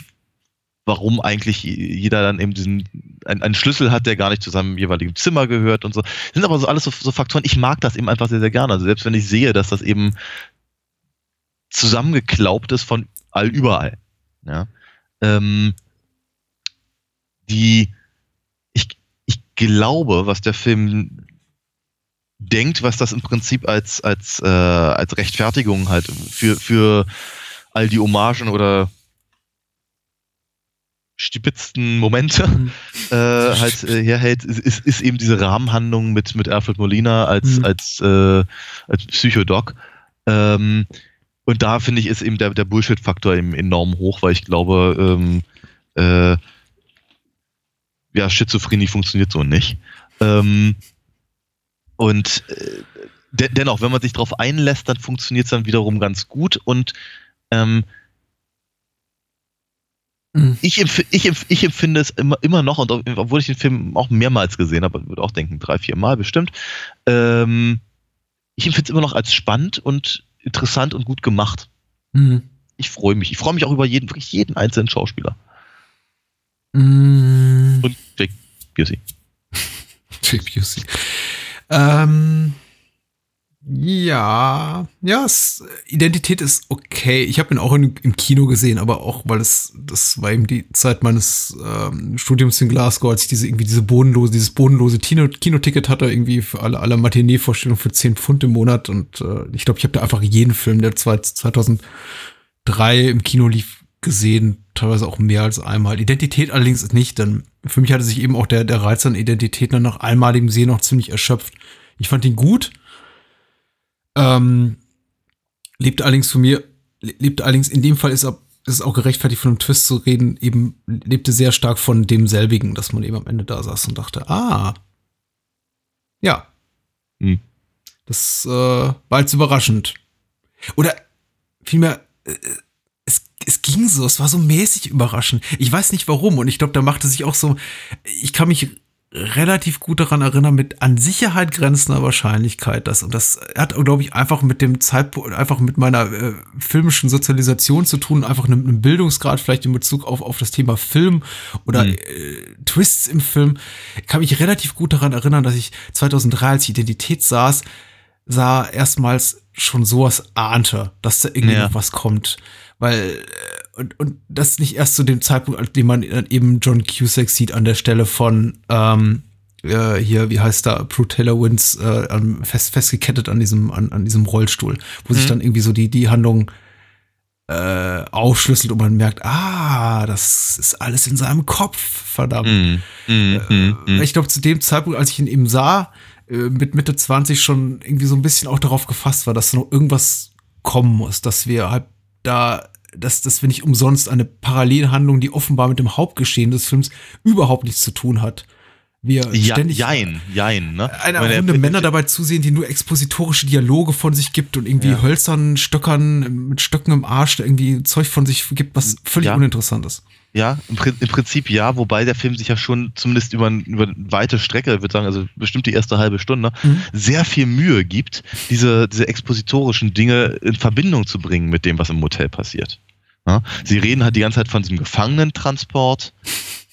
warum eigentlich jeder dann eben diesen einen, einen Schlüssel hat, der gar nicht zu seinem jeweiligen Zimmer gehört und so. Das sind aber so alles so, so Faktoren. Ich mag das eben einfach sehr, sehr gerne. Also selbst wenn ich sehe, dass das eben zusammengeklaubt ist von all überall. Ja. Ähm, die ich, ich glaube, was der Film denkt, was das im Prinzip als, als, äh, als Rechtfertigung halt für, für all die Hommagen oder stipitzten Momente mhm. [LAUGHS] äh, halt äh, herhält, ist, ist eben diese Rahmenhandlung mit, mit Alfred Molina als, mhm. als, äh, als Psychodoc. Ähm, und da finde ich, ist eben der, der Bullshit-Faktor eben enorm hoch, weil ich glaube, ähm, äh, ja, Schizophrenie funktioniert so nicht. Ähm, und äh, de dennoch, wenn man sich darauf einlässt, dann funktioniert es dann wiederum ganz gut und ähm, mhm. ich, empf ich, empf ich, empfinde es immer, immer noch, und obwohl ich den Film auch mehrmals gesehen habe, würde auch denken, drei, vier Mal bestimmt, ähm, ich empfinde es immer noch als spannend und interessant und gut gemacht. Mhm. Ich freue mich. Ich freue mich auch über jeden, wirklich jeden einzelnen Schauspieler. Mhm. Und Jake Busey. [LAUGHS] Jake Busey. Ähm, ja, ja, es, Identität ist okay. Ich habe ihn auch in, im Kino gesehen, aber auch, weil es, das war eben die Zeit meines ähm, Studiums in Glasgow, als ich diese irgendwie diese bodenlose, dieses bodenlose Kino, Kinoticket hatte, irgendwie für alle, alle Matinee-Vorstellungen für 10 Pfund im Monat. Und äh, ich glaube, ich habe da einfach jeden Film, der 2003 im Kino lief, gesehen, teilweise auch mehr als einmal. Identität allerdings ist nicht, denn für mich hatte sich eben auch der, der Reiz an Identität nach einmaligem Sehen noch ziemlich erschöpft. Ich fand ihn gut, ähm, lebt allerdings für mir, lebt allerdings in dem Fall ist, ist es auch gerechtfertigt, von einem Twist zu reden, eben lebte sehr stark von demselbigen, dass man eben am Ende da saß und dachte, ah, ja. Hm. Das äh, war jetzt überraschend. Oder vielmehr, äh, es, es ging so, es war so mäßig überraschend. Ich weiß nicht warum und ich glaube, da machte sich auch so, ich kann mich relativ gut daran erinnern, mit an Sicherheit grenzender Wahrscheinlichkeit, dass, und das hat, glaube ich, einfach mit dem Zeitpunkt, einfach mit meiner äh, filmischen Sozialisation zu tun, einfach einem, einem, Bildungsgrad, vielleicht in Bezug auf, auf das Thema Film oder mhm. äh, Twists im Film, kann mich relativ gut daran erinnern, dass ich 2003 als Identität saß, sah erstmals schon sowas ahnte, dass da irgendwie ja. noch was kommt. Weil, äh, und, und das nicht erst zu dem Zeitpunkt, an dem man eben John Cusack sieht an der Stelle von, ähm, äh, hier, wie heißt da, Pro Taylor Wins, äh, fest, festgekettet an diesem, an, an diesem Rollstuhl, wo mhm. sich dann irgendwie so die, die Handlung äh, aufschlüsselt und man merkt, ah, das ist alles in seinem Kopf, verdammt. Mm, mm, mm, ich glaube, zu dem Zeitpunkt, als ich ihn eben sah, äh, mit Mitte 20 schon irgendwie so ein bisschen auch darauf gefasst war, dass noch irgendwas kommen muss, dass wir halt da, dass, dass wir nicht umsonst eine Parallelhandlung, die offenbar mit dem Hauptgeschehen des Films überhaupt nichts zu tun hat. Wir ja, ständig jein, jein, ne? Eine Runde Männer dabei zusehen, die nur expositorische Dialoge von sich gibt und irgendwie ja. hölzern, Stöckern, mit Stöcken im Arsch irgendwie Zeug von sich gibt, was völlig ja. uninteressant ist. Ja, im, im, Prinzip ja, wobei der Film sich ja schon zumindest über, über eine weite Strecke, ich würde sagen, also bestimmt die erste halbe Stunde, mhm. sehr viel Mühe gibt, diese, diese expositorischen Dinge in Verbindung zu bringen mit dem, was im Motel passiert. Ja? Sie reden halt die ganze Zeit von diesem Gefangenentransport,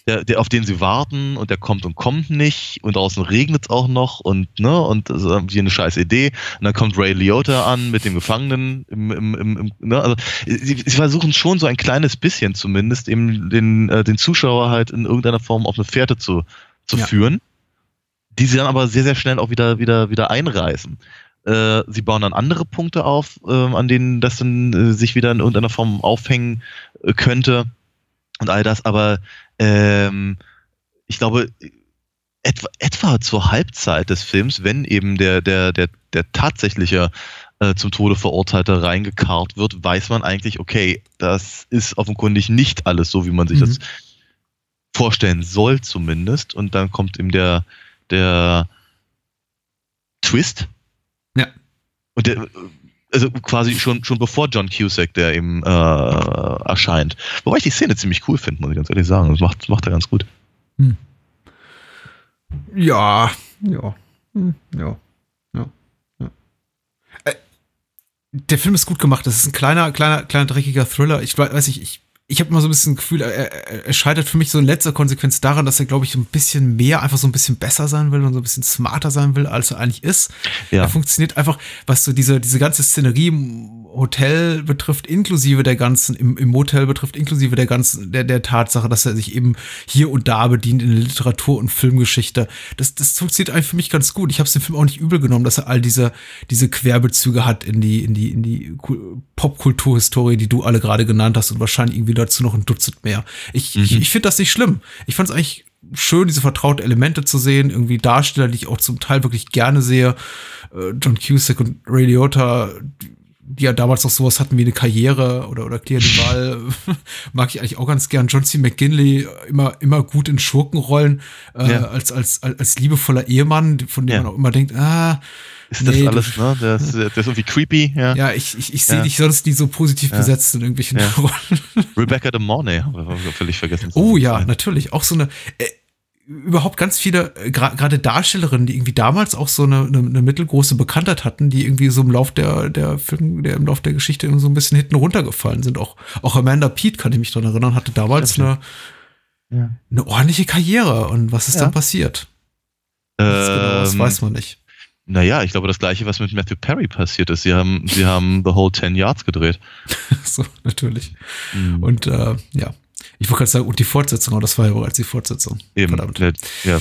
der, der, auf den sie warten und der kommt und kommt nicht und draußen regnet es auch noch und ne und das ist irgendwie eine scheiß Idee und dann kommt Ray Liotta an mit dem Gefangenen im, im, im, im ne? also sie, sie, versuchen schon so ein kleines bisschen zumindest eben den, äh, den Zuschauer halt in irgendeiner Form auf eine Fährte zu, zu ja. führen, die sie dann aber sehr sehr schnell auch wieder wieder wieder einreißen. Äh, sie bauen dann andere Punkte auf, äh, an denen das dann äh, sich wieder in irgendeiner Form aufhängen äh, könnte und all das, aber ähm, ich glaube, etwa, etwa zur Halbzeit des Films, wenn eben der, der, der, der tatsächliche äh, zum Tode verurteilte reingekarrt wird, weiß man eigentlich, okay, das ist offenkundig nicht alles so, wie man sich mhm. das vorstellen soll, zumindest. Und dann kommt eben der, der Twist. Ja. Und der, also quasi schon, schon bevor John Cusack, der eben äh, erscheint. Wobei ich die Szene ziemlich cool finde, muss ich ganz ehrlich sagen. Das macht, das macht er ganz gut. Hm. Ja, ja, hm, ja, ja, ja. Äh, der Film ist gut gemacht. Das ist ein kleiner, kleiner, kleiner dreckiger Thriller. Ich weiß nicht, ich ich habe immer so ein bisschen das Gefühl, er, er, scheitert für mich so in letzter Konsequenz daran, dass er, glaube ich, ein bisschen mehr, einfach so ein bisschen besser sein will und so ein bisschen smarter sein will, als er eigentlich ist. Ja. Er funktioniert einfach, was so diese, diese ganze Szenerie Hotel betrifft, inklusive der ganzen, im, im Motel betrifft, inklusive der ganzen, der, der Tatsache, dass er sich eben hier und da bedient in der Literatur- und Filmgeschichte. Das, das funktioniert eigentlich für mich ganz gut. Ich habe es dem Film auch nicht übel genommen, dass er all diese, diese Querbezüge hat in die, in die, in die Popkulturhistorie, die du alle gerade genannt hast und wahrscheinlich irgendwie dazu noch ein Dutzend mehr. Ich, mhm. ich, ich finde das nicht schlimm. Ich fand es eigentlich schön, diese vertrauten Elemente zu sehen, irgendwie Darsteller, die ich auch zum Teil wirklich gerne sehe. Äh, John Cusack und Ray Liotta, die ja damals noch sowas hatten wie eine Karriere oder, oder Clear Duval, [LAUGHS] mag ich eigentlich auch ganz gern. John C. McGinley, immer, immer gut in Schurkenrollen, äh, ja. als, als, als, liebevoller Ehemann, von dem ja. man auch immer denkt, ah, ist das nee, alles, ne? Der ist, der ist irgendwie creepy, ja. Ja, ich, ich, ich sehe ja. dich sonst nie so positiv ja. besetzt in irgendwelchen ja. [LAUGHS] Rollen. Rebecca de Mornay haben wir völlig vergessen. Oh ja, natürlich. Auch so eine, äh, überhaupt ganz viele, äh, gerade Darstellerinnen, die irgendwie damals auch so eine, eine, eine, mittelgroße Bekanntheit hatten, die irgendwie so im Lauf der, der Film, der im Lauf der Geschichte so ein bisschen hinten runtergefallen sind. Auch, auch Amanda Pete, kann ich mich dran erinnern, hatte damals eine, ja. eine ordentliche Karriere. Und was ist ja. dann passiert? Ähm, das, genau, das weiß man nicht. Naja, ich glaube, das gleiche, was mit Matthew Perry passiert ist. Sie haben, sie haben The Whole Ten Yards gedreht. [LAUGHS] so, natürlich. Mhm. Und äh, ja, ich wollte gerade sagen, und die Fortsetzung, aber das war ja bereits die Fortsetzung. Eben. Verdammt. Ja.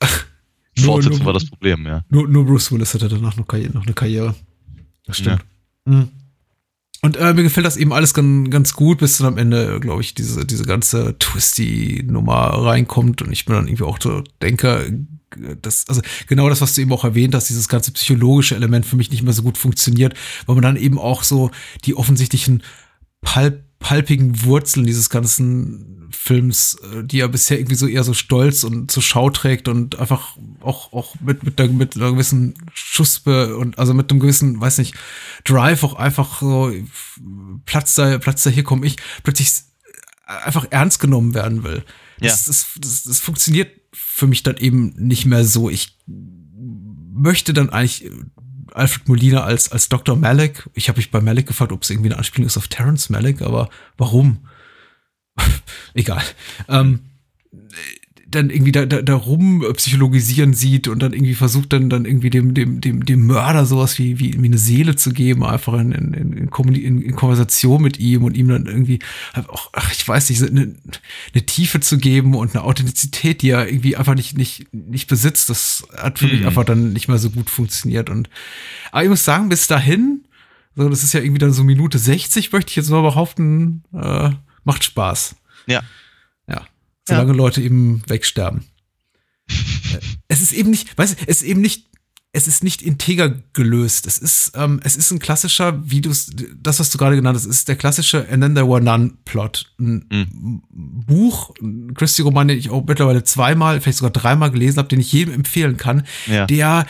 [LAUGHS] Fortsetzung nur, war das Problem, ja. Nur, nur Bruce Willis hatte danach noch, Karriere, noch eine Karriere. Das stimmt. Ja. Mhm. Und äh, mir gefällt das eben alles ganz, ganz gut, bis dann am Ende, glaube ich, diese, diese ganze Twisty-Nummer reinkommt und ich mir dann irgendwie auch so denke, das, also genau das, was du eben auch erwähnt hast, dieses ganze psychologische Element für mich nicht mehr so gut funktioniert, weil man dann eben auch so die offensichtlichen Pulp palpigen Wurzeln dieses ganzen Films, äh, die er bisher irgendwie so eher so stolz und zur Schau trägt und einfach auch, auch mit, mit, einer, mit einer gewissen Schuspe und also mit einem gewissen, weiß nicht, Drive auch einfach so Platz da, Platz da, hier komme ich, plötzlich einfach ernst genommen werden will. Ja. Das, das, das, das funktioniert für mich dann eben nicht mehr so. Ich möchte dann eigentlich Alfred Molina als, als Dr. Malik. Ich habe mich bei Malik gefragt, ob es irgendwie eine Anspielung ist auf Terence Malik, aber warum? [LAUGHS] Egal. Ähm, dann irgendwie da, da, da rum psychologisieren sieht und dann irgendwie versucht dann dann irgendwie dem dem dem dem Mörder sowas wie wie, wie eine Seele zu geben einfach in in, in, in, in Konversation mit ihm und ihm dann irgendwie auch ach, ich weiß nicht eine, eine Tiefe zu geben und eine Authentizität die er irgendwie einfach nicht nicht nicht besitzt. Das hat für mhm. mich einfach dann nicht mehr so gut funktioniert. Und aber ich muss sagen bis dahin so das ist ja irgendwie dann so Minute 60 möchte ich jetzt mal behaupten äh, macht Spaß. Ja solange ja. Leute eben wegsterben. es ist eben nicht, weißt du, es ist eben nicht, es ist nicht integer gelöst. Es ist, ähm, es ist ein klassischer, wie du das, was du gerade genannt hast, ist der klassische And then there were none Plot. Ein mhm. Buch, ein Christie-Roman, den ich auch mittlerweile zweimal, vielleicht sogar dreimal gelesen habe, den ich jedem empfehlen kann, ja. der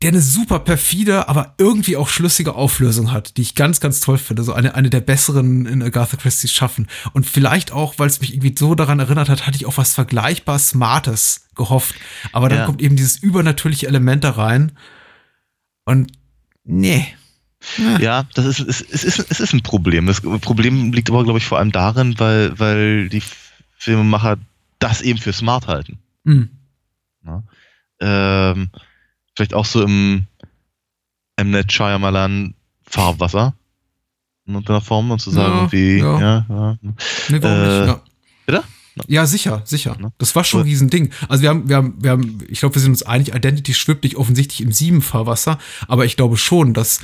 der eine super perfide, aber irgendwie auch schlüssige Auflösung hat, die ich ganz, ganz toll finde. So eine, eine der besseren in Agatha Christie schaffen. Und vielleicht auch, weil es mich irgendwie so daran erinnert hat, hatte ich auch was vergleichbar Smartes gehofft. Aber dann ja. kommt eben dieses übernatürliche Element da rein. Und nee. Ja, ja das ist, es, es, ist, es ist ein Problem. Das Problem liegt aber, glaube ich, vor allem darin, weil, weil die Filmemacher das eben für smart halten. Mhm. Ja. Ähm, vielleicht auch so im M. Net Shyamalan Farbwasser in der Form und zu sagen, ja, wie, ja, ja. ja. Nee, warum äh, nicht, ja. Bitte? Ja, sicher, sicher. Das war schon ein Riesending. Also wir haben, wir haben, wir haben, ich glaube, wir sind uns einig, Identity schwimmt nicht offensichtlich im Sieben-Fahrwasser, aber ich glaube schon, dass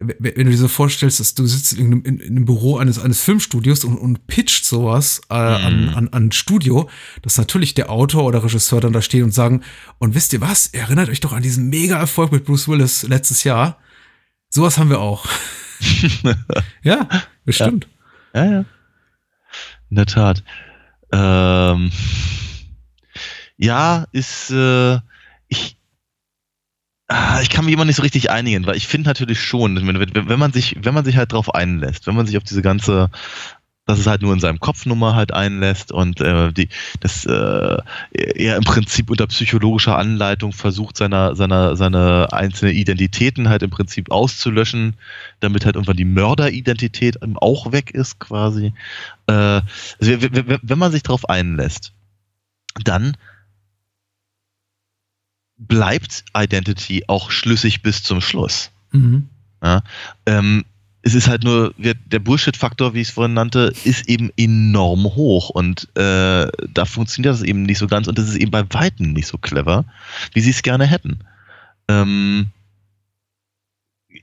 wenn du dir so vorstellst, dass du sitzt in einem, in, in einem Büro eines, eines Filmstudios und, und pitcht sowas äh, mhm. an, an, an Studio, dass natürlich der Autor oder Regisseur dann da steht und sagen, und wisst ihr was, erinnert euch doch an diesen Mega-Erfolg mit Bruce Willis letztes Jahr. Sowas haben wir auch. [LAUGHS] ja, bestimmt. Ja. ja, ja. In der Tat. Ähm, ja, ist, äh, ich, ich kann mich immer nicht so richtig einigen, weil ich finde natürlich schon, wenn man sich, wenn man sich halt drauf einlässt, wenn man sich auf diese ganze, dass es halt nur in seinem Kopfnummer halt einlässt und äh, die, das äh, er im Prinzip unter psychologischer Anleitung versucht, seiner, seiner, seine einzelnen Identitäten halt im Prinzip auszulöschen, damit halt irgendwann die Mörderidentität auch weg ist, quasi. Äh, also, wenn man sich drauf einlässt, dann bleibt Identity auch schlüssig bis zum Schluss. Mhm. Ja, ähm, es ist halt nur, der Bullshit-Faktor, wie ich es vorhin nannte, ist eben enorm hoch und äh, da funktioniert das eben nicht so ganz und das ist eben bei Weitem nicht so clever, wie sie es gerne hätten. Ähm,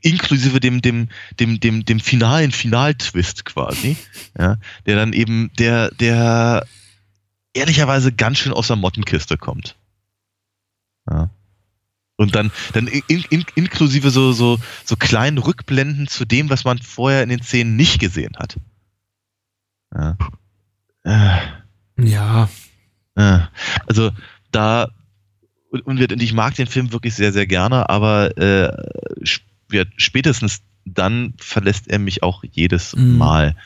inklusive dem, dem, dem, dem, dem finalen Final-Twist quasi, [LAUGHS] ja, der dann eben, der, der ehrlicherweise ganz schön aus der Mottenkiste kommt. Ja. Und dann, dann in, in, inklusive so, so, so kleinen Rückblenden zu dem, was man vorher in den Szenen nicht gesehen hat. Ja. Äh. Ja. Äh. Also da, und, und ich mag den Film wirklich sehr, sehr gerne, aber äh, spätestens dann verlässt er mich auch jedes mhm. Mal.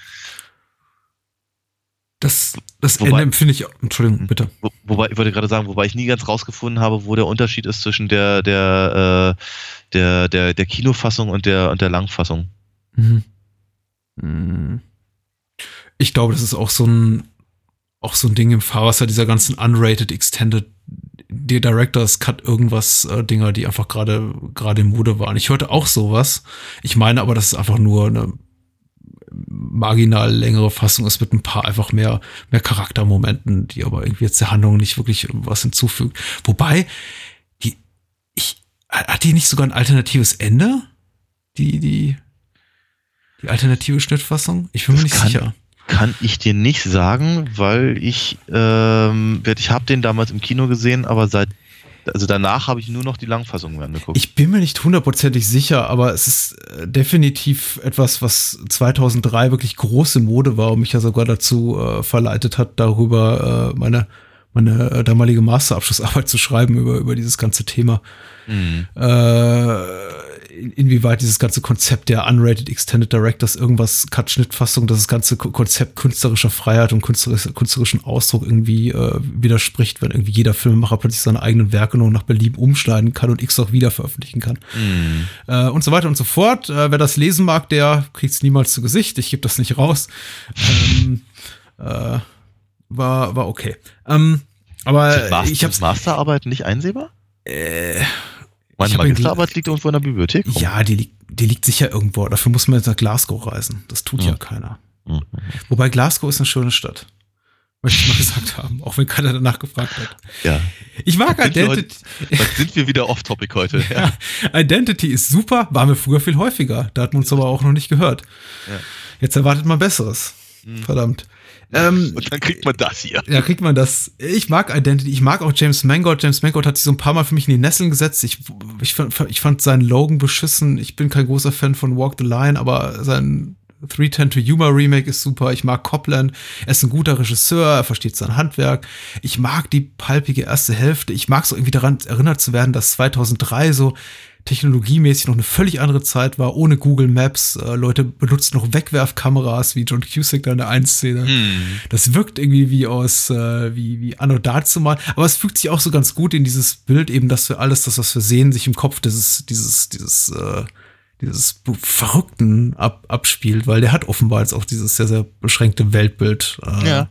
Das, das wobei, Ende empfinde ich, Entschuldigung, bitte. Wo, wobei, ich wollte gerade sagen, wobei ich nie ganz rausgefunden habe, wo der Unterschied ist zwischen der, der, äh, der, der, der Kinofassung und der, und der Langfassung. Mhm. mhm. Ich glaube, das ist auch so ein, auch so ein Ding im Fahrwasser dieser ganzen unrated Extended die Directors Cut irgendwas äh, Dinger, die einfach gerade gerade im Mode waren. Ich hörte auch sowas. Ich meine aber, das ist einfach nur eine marginal längere Fassung ist mit ein paar einfach mehr, mehr Charaktermomenten, die aber irgendwie jetzt der Handlung nicht wirklich was hinzufügt. Wobei, die, ich, hat die nicht sogar ein alternatives Ende? Die, die, die alternative Schnittfassung? Ich bin mir nicht kann, sicher. Kann ich dir nicht sagen, weil ich, ähm, ich habe den damals im Kino gesehen, aber seit also danach habe ich nur noch die Langfassung angeguckt. Ich bin mir nicht hundertprozentig sicher, aber es ist äh, definitiv etwas, was 2003 wirklich große Mode war und mich ja sogar dazu äh, verleitet hat, darüber äh, meine, meine äh, damalige Masterabschlussarbeit zu schreiben über, über dieses ganze Thema. Mhm. Äh, inwieweit dieses ganze Konzept der Unrated Extended Directors irgendwas Cut-Schnittfassung, das ganze Konzept künstlerischer Freiheit und künstlerischen Ausdruck irgendwie äh, widerspricht, wenn irgendwie jeder Filmemacher plötzlich seine eigenen Werke nur nach Belieben umschneiden kann und X auch wieder veröffentlichen kann. Mhm. Äh, und so weiter und so fort. Äh, wer das lesen mag, der kriegt es niemals zu Gesicht. Ich gebe das nicht raus. ähm, äh, war, war okay. Ähm, aber Master, ich habe Masterarbeit nicht einsehbar? Äh, meine Magisterarbeit liegt irgendwo in der Bibliothek? Rum. Ja, die, die liegt sicher irgendwo. Dafür muss man jetzt nach Glasgow reisen. Das tut ja, ja keiner. Mhm. Wobei Glasgow ist eine schöne Stadt. Möchte ich mal [LAUGHS] gesagt haben, auch wenn keiner danach gefragt hat. Ja. Ich mag Identity. Heute, sind wir wieder off-topic heute. [LAUGHS] Ja. ja. Identity ist super, waren wir früher viel häufiger. Da hat man uns aber auch noch nicht gehört. Ja. Jetzt erwartet man Besseres. Mhm. Verdammt. Ähm, [LAUGHS] und dann kriegt man das hier. Ja, kriegt man das. Ich mag Identity, ich mag auch James Mangold. James Mangold hat sich so ein paar Mal für mich in die Nesseln gesetzt. Ich, ich, fand, ich fand seinen Logan beschissen. Ich bin kein großer Fan von Walk the Line, aber sein 310 to Humor Remake ist super. Ich mag Copland. Er ist ein guter Regisseur. Er versteht sein Handwerk. Ich mag die palpige erste Hälfte. Ich mag so irgendwie daran erinnert zu werden, dass 2003 so technologiemäßig noch eine völlig andere Zeit war, ohne Google Maps. Äh, Leute benutzen noch Wegwerfkameras wie John Cusack da in der einen Szene. Mm. Das wirkt irgendwie wie aus, äh, wie, wie Anno dazu mal. Aber es fügt sich auch so ganz gut in dieses Bild eben, dass wir alles, das, was wir sehen, sich im Kopf dieses, dieses, dieses, äh, dieses Verrückten ab, abspielt, weil der hat offenbar jetzt auch dieses sehr, sehr beschränkte Weltbild. Äh, ja.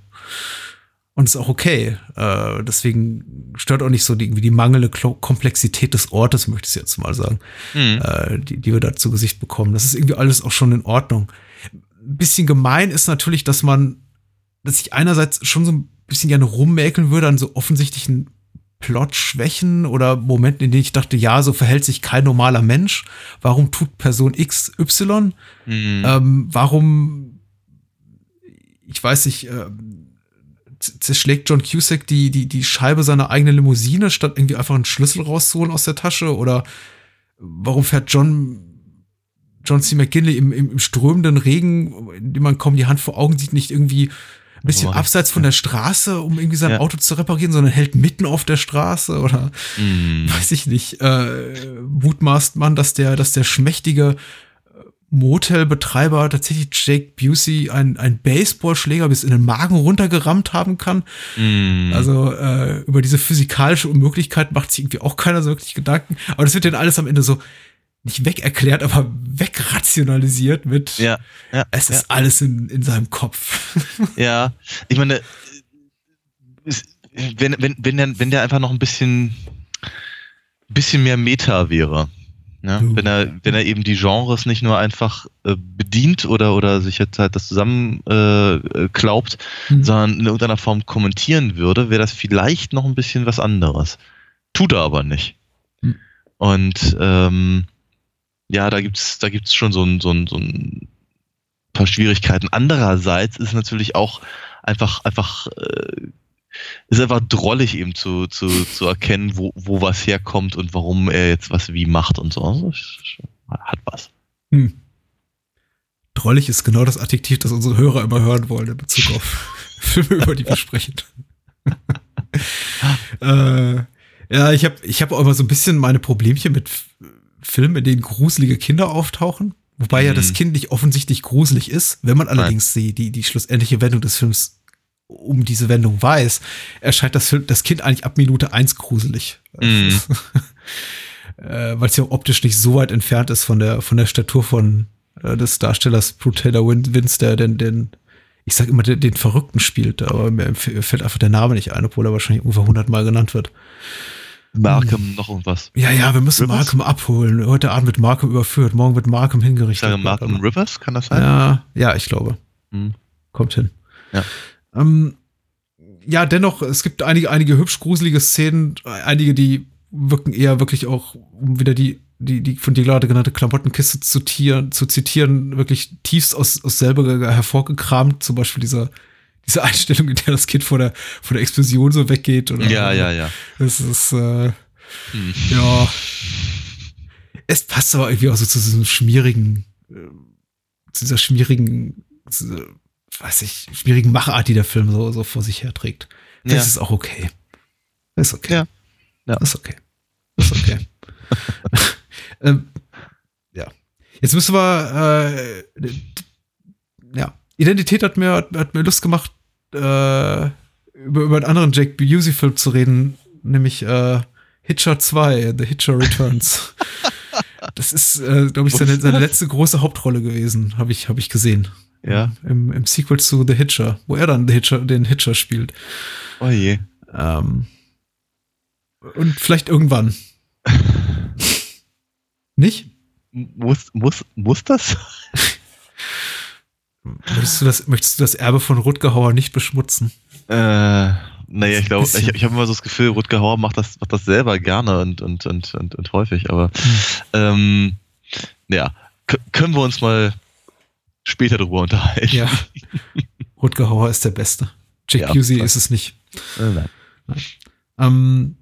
Und ist auch okay. Äh, deswegen stört auch nicht so die, die mangelnde Komplexität des Ortes, möchte ich jetzt mal sagen, mhm. äh, die, die wir da zu Gesicht bekommen. Das ist irgendwie alles auch schon in Ordnung. Ein bisschen gemein ist natürlich, dass man, dass ich einerseits schon so ein bisschen gerne rummäkeln würde an so offensichtlichen Plotschwächen oder Momenten, in denen ich dachte, ja, so verhält sich kein normaler Mensch. Warum tut Person X Y? Mhm. Ähm, warum, ich weiß nicht, äh, zerschlägt John Cusack die, die, die Scheibe seiner eigenen Limousine, statt irgendwie einfach einen Schlüssel rauszuholen aus der Tasche? Oder warum fährt John, John C. McGinley im, im, im strömenden Regen, in dem man kaum die Hand vor Augen sieht, nicht irgendwie ein bisschen oh, abseits von der Straße, um irgendwie sein ja. Auto zu reparieren, sondern hält mitten auf der Straße oder mm. weiß ich nicht. Äh, mutmaßt man, dass der, dass der schmächtige Motelbetreiber tatsächlich Jake Busey ein, ein Baseballschläger bis in den Magen runtergerammt haben kann. Mm. Also äh, über diese physikalische Unmöglichkeit macht sich irgendwie auch keiner so wirklich Gedanken. Aber das wird dann alles am Ende so nicht weg erklärt, aber wegrationalisiert mit ja, ja, es ist ja. alles in, in seinem Kopf. [LAUGHS] Ja, ich meine, wenn, wenn, wenn, der, wenn der einfach noch ein bisschen, bisschen mehr Meta wäre, Uh. wenn er, wenn er eben die Genres nicht nur einfach äh, bedient oder, oder sich jetzt halt das zusammenklaubt, äh, mhm. sondern in irgendeiner Form kommentieren würde, wäre das vielleicht noch ein bisschen was anderes. Tut er aber nicht. Mhm. Und ähm, ja, da gibt's, da gibt's schon so ein, so ein, so ein paar Schwierigkeiten. Andererseits ist natürlich auch einfach, einfach, äh, ist einfach drollig eben zu, zu, zu erkennen, wo, wo was herkommt und warum er jetzt was wie macht und so. Also, hat was. Hm. Drollig ist genau das Adjektiv, das unsere Hörer immer hören wollen in Bezug auf [LAUGHS] Filme, über die wir sprechen. [LAUGHS] äh, ja, ich habe ich hab auch immer so ein bisschen meine Problemchen mit Filmen, in denen gruselige Kinder auftauchen. Wobei mhm. ja das mhm. Kind nicht offensichtlich gruselig ist. Wenn man allerdings die, die, die schlussendliche Wendung des Films um diese Wendung weiß, erscheint das, das Kind eigentlich ab Minute eins gruselig. Mhm. [LAUGHS] äh, Weil es ja optisch nicht so weit entfernt ist von der, von der Statur von äh, des Darstellers Blue Taylor der den, den ich sag immer, den, den Verrückten spielt, aber mir fällt einfach der Name nicht ein, obwohl er wahrscheinlich ungefähr hundertmal genannt wird. Markham hm. noch irgendwas. Ja, ja, wir müssen Rivers? Markham abholen. Heute Abend wird Markham überführt, morgen wird Markham hingerichtet. Ich sage Markham Rivers, kann das sein? Ja, ja, ich glaube. Hm. Kommt hin. Ja. Ähm, ja, dennoch, es gibt einige, einige hübsch gruselige Szenen, einige, die wirken eher wirklich auch, um wieder die, die, die von dir gerade genannte Klamottenkiste zu, tieren, zu zitieren, wirklich tiefst aus, aus selber hervorgekramt. Zum Beispiel dieser, diese Einstellung, in der das Kind vor der, vor der Explosion so weggeht. Oder, ja, ja, ja. Das ist, äh, hm. ja. Es passt aber irgendwie auch so zu diesem schmierigen, äh, zu dieser schmierigen, zu, weiß ich, schmierigen Machart, die der Film so, so vor sich herträgt. Das ja. ist auch okay. Ist okay. Ja. ja. Ist okay. Ist okay. [LAUGHS] ähm, ja. Jetzt müssen wir, äh, ja. Identität hat mir, hat mir Lust gemacht, äh, über, über einen anderen Jack Busey-Film zu reden, nämlich äh, Hitcher 2, The Hitcher Returns. [LAUGHS] das ist, äh, glaube ich, seine, seine letzte große Hauptrolle gewesen, habe ich, hab ich gesehen. Ja. Im, Im Sequel zu The Hitcher, wo er dann The Hitcher, den Hitcher spielt. Oh je. Ähm, und vielleicht irgendwann. [LAUGHS] Nicht? Muss, muss, muss das? [LAUGHS] Möchtest du das, möchtest du das Erbe von Rutger Hauer nicht beschmutzen? Äh, naja, ich glaube, ich, ich habe immer so das Gefühl, Rutger Hauer macht das, macht das selber gerne und, und, und, und, und häufig, aber hm. ähm, ja, können wir uns mal später darüber unterhalten. Ja. [LAUGHS] Rutger Hauer ist der Beste. Jack ja, Busey ist es nicht. Nein. nein. Ähm,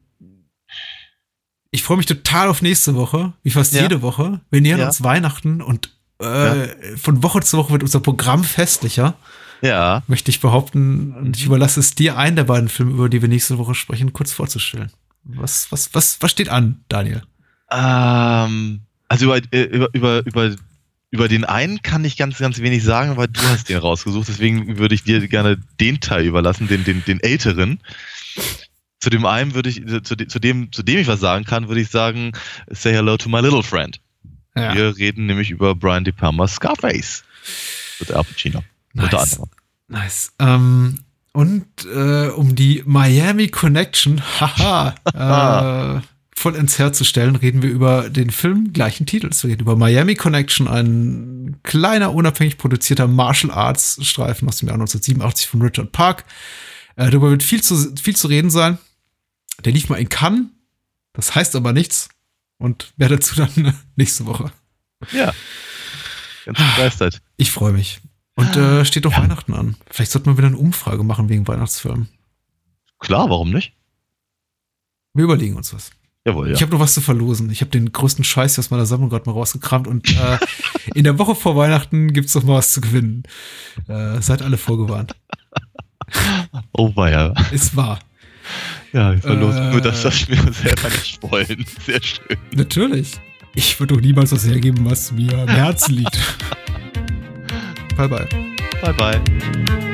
ich freue mich total auf nächste Woche, wie fast ja. jede Woche. Wir nähern ja. uns Weihnachten und äh, ja. von Woche zu Woche wird unser Programm festlicher. Ja. Möchte ich behaupten. Und ich überlasse es dir, einen der beiden Filme, über die wir nächste Woche sprechen, kurz vorzustellen. Was, was, was, was steht an, Daniel? Ähm, also über, äh, über, über, über, über den einen kann ich ganz, ganz wenig sagen, weil du hast den rausgesucht. Deswegen würde ich dir gerne den Teil überlassen, den, den, den älteren. Zu dem einen würde ich, zu, zu, dem, zu dem ich was sagen kann, würde ich sagen, say hello to my little friend. Ja. Wir reden nämlich über Brian De Palma's Scarface mit Al Pacino. Nice. Unter anderem. Nice. Ähm, und äh, um die Miami Connection, [LAUGHS] haha, [LAUGHS] äh, voll ins Herz zu stellen, reden wir über den Film gleichen Titels. Wir reden über Miami Connection, ein kleiner, unabhängig produzierter Martial Arts Streifen aus dem Jahr 1987 von Richard Park. Äh, darüber wird viel zu, viel zu reden sein. Der lief mal in Cannes. Das heißt aber nichts. Und mehr dazu dann [LAUGHS] nächste Woche. Ja. Ganz begeistert. Ich freue mich. Und äh, steht doch ja. Weihnachten an. Vielleicht sollte man wieder eine Umfrage machen wegen Weihnachtsfilmen. Klar, warum nicht? Wir überlegen uns was. Jawohl, ja. Ich habe noch was zu verlosen. Ich habe den größten Scheiß aus meiner Sammlung gerade mal rausgekramt und äh, [LAUGHS] in der Woche vor Weihnachten gibt's noch mal was zu gewinnen. Äh, seid alle vorgewarnt. Oh weia. Ist wahr. Ja, wir verlosen äh, nur das, was wir selber nicht wollen. Sehr schön. Natürlich. Ich würde doch niemals was hergeben, was mir am Herzen liegt. [LAUGHS] bye bye. Bye bye.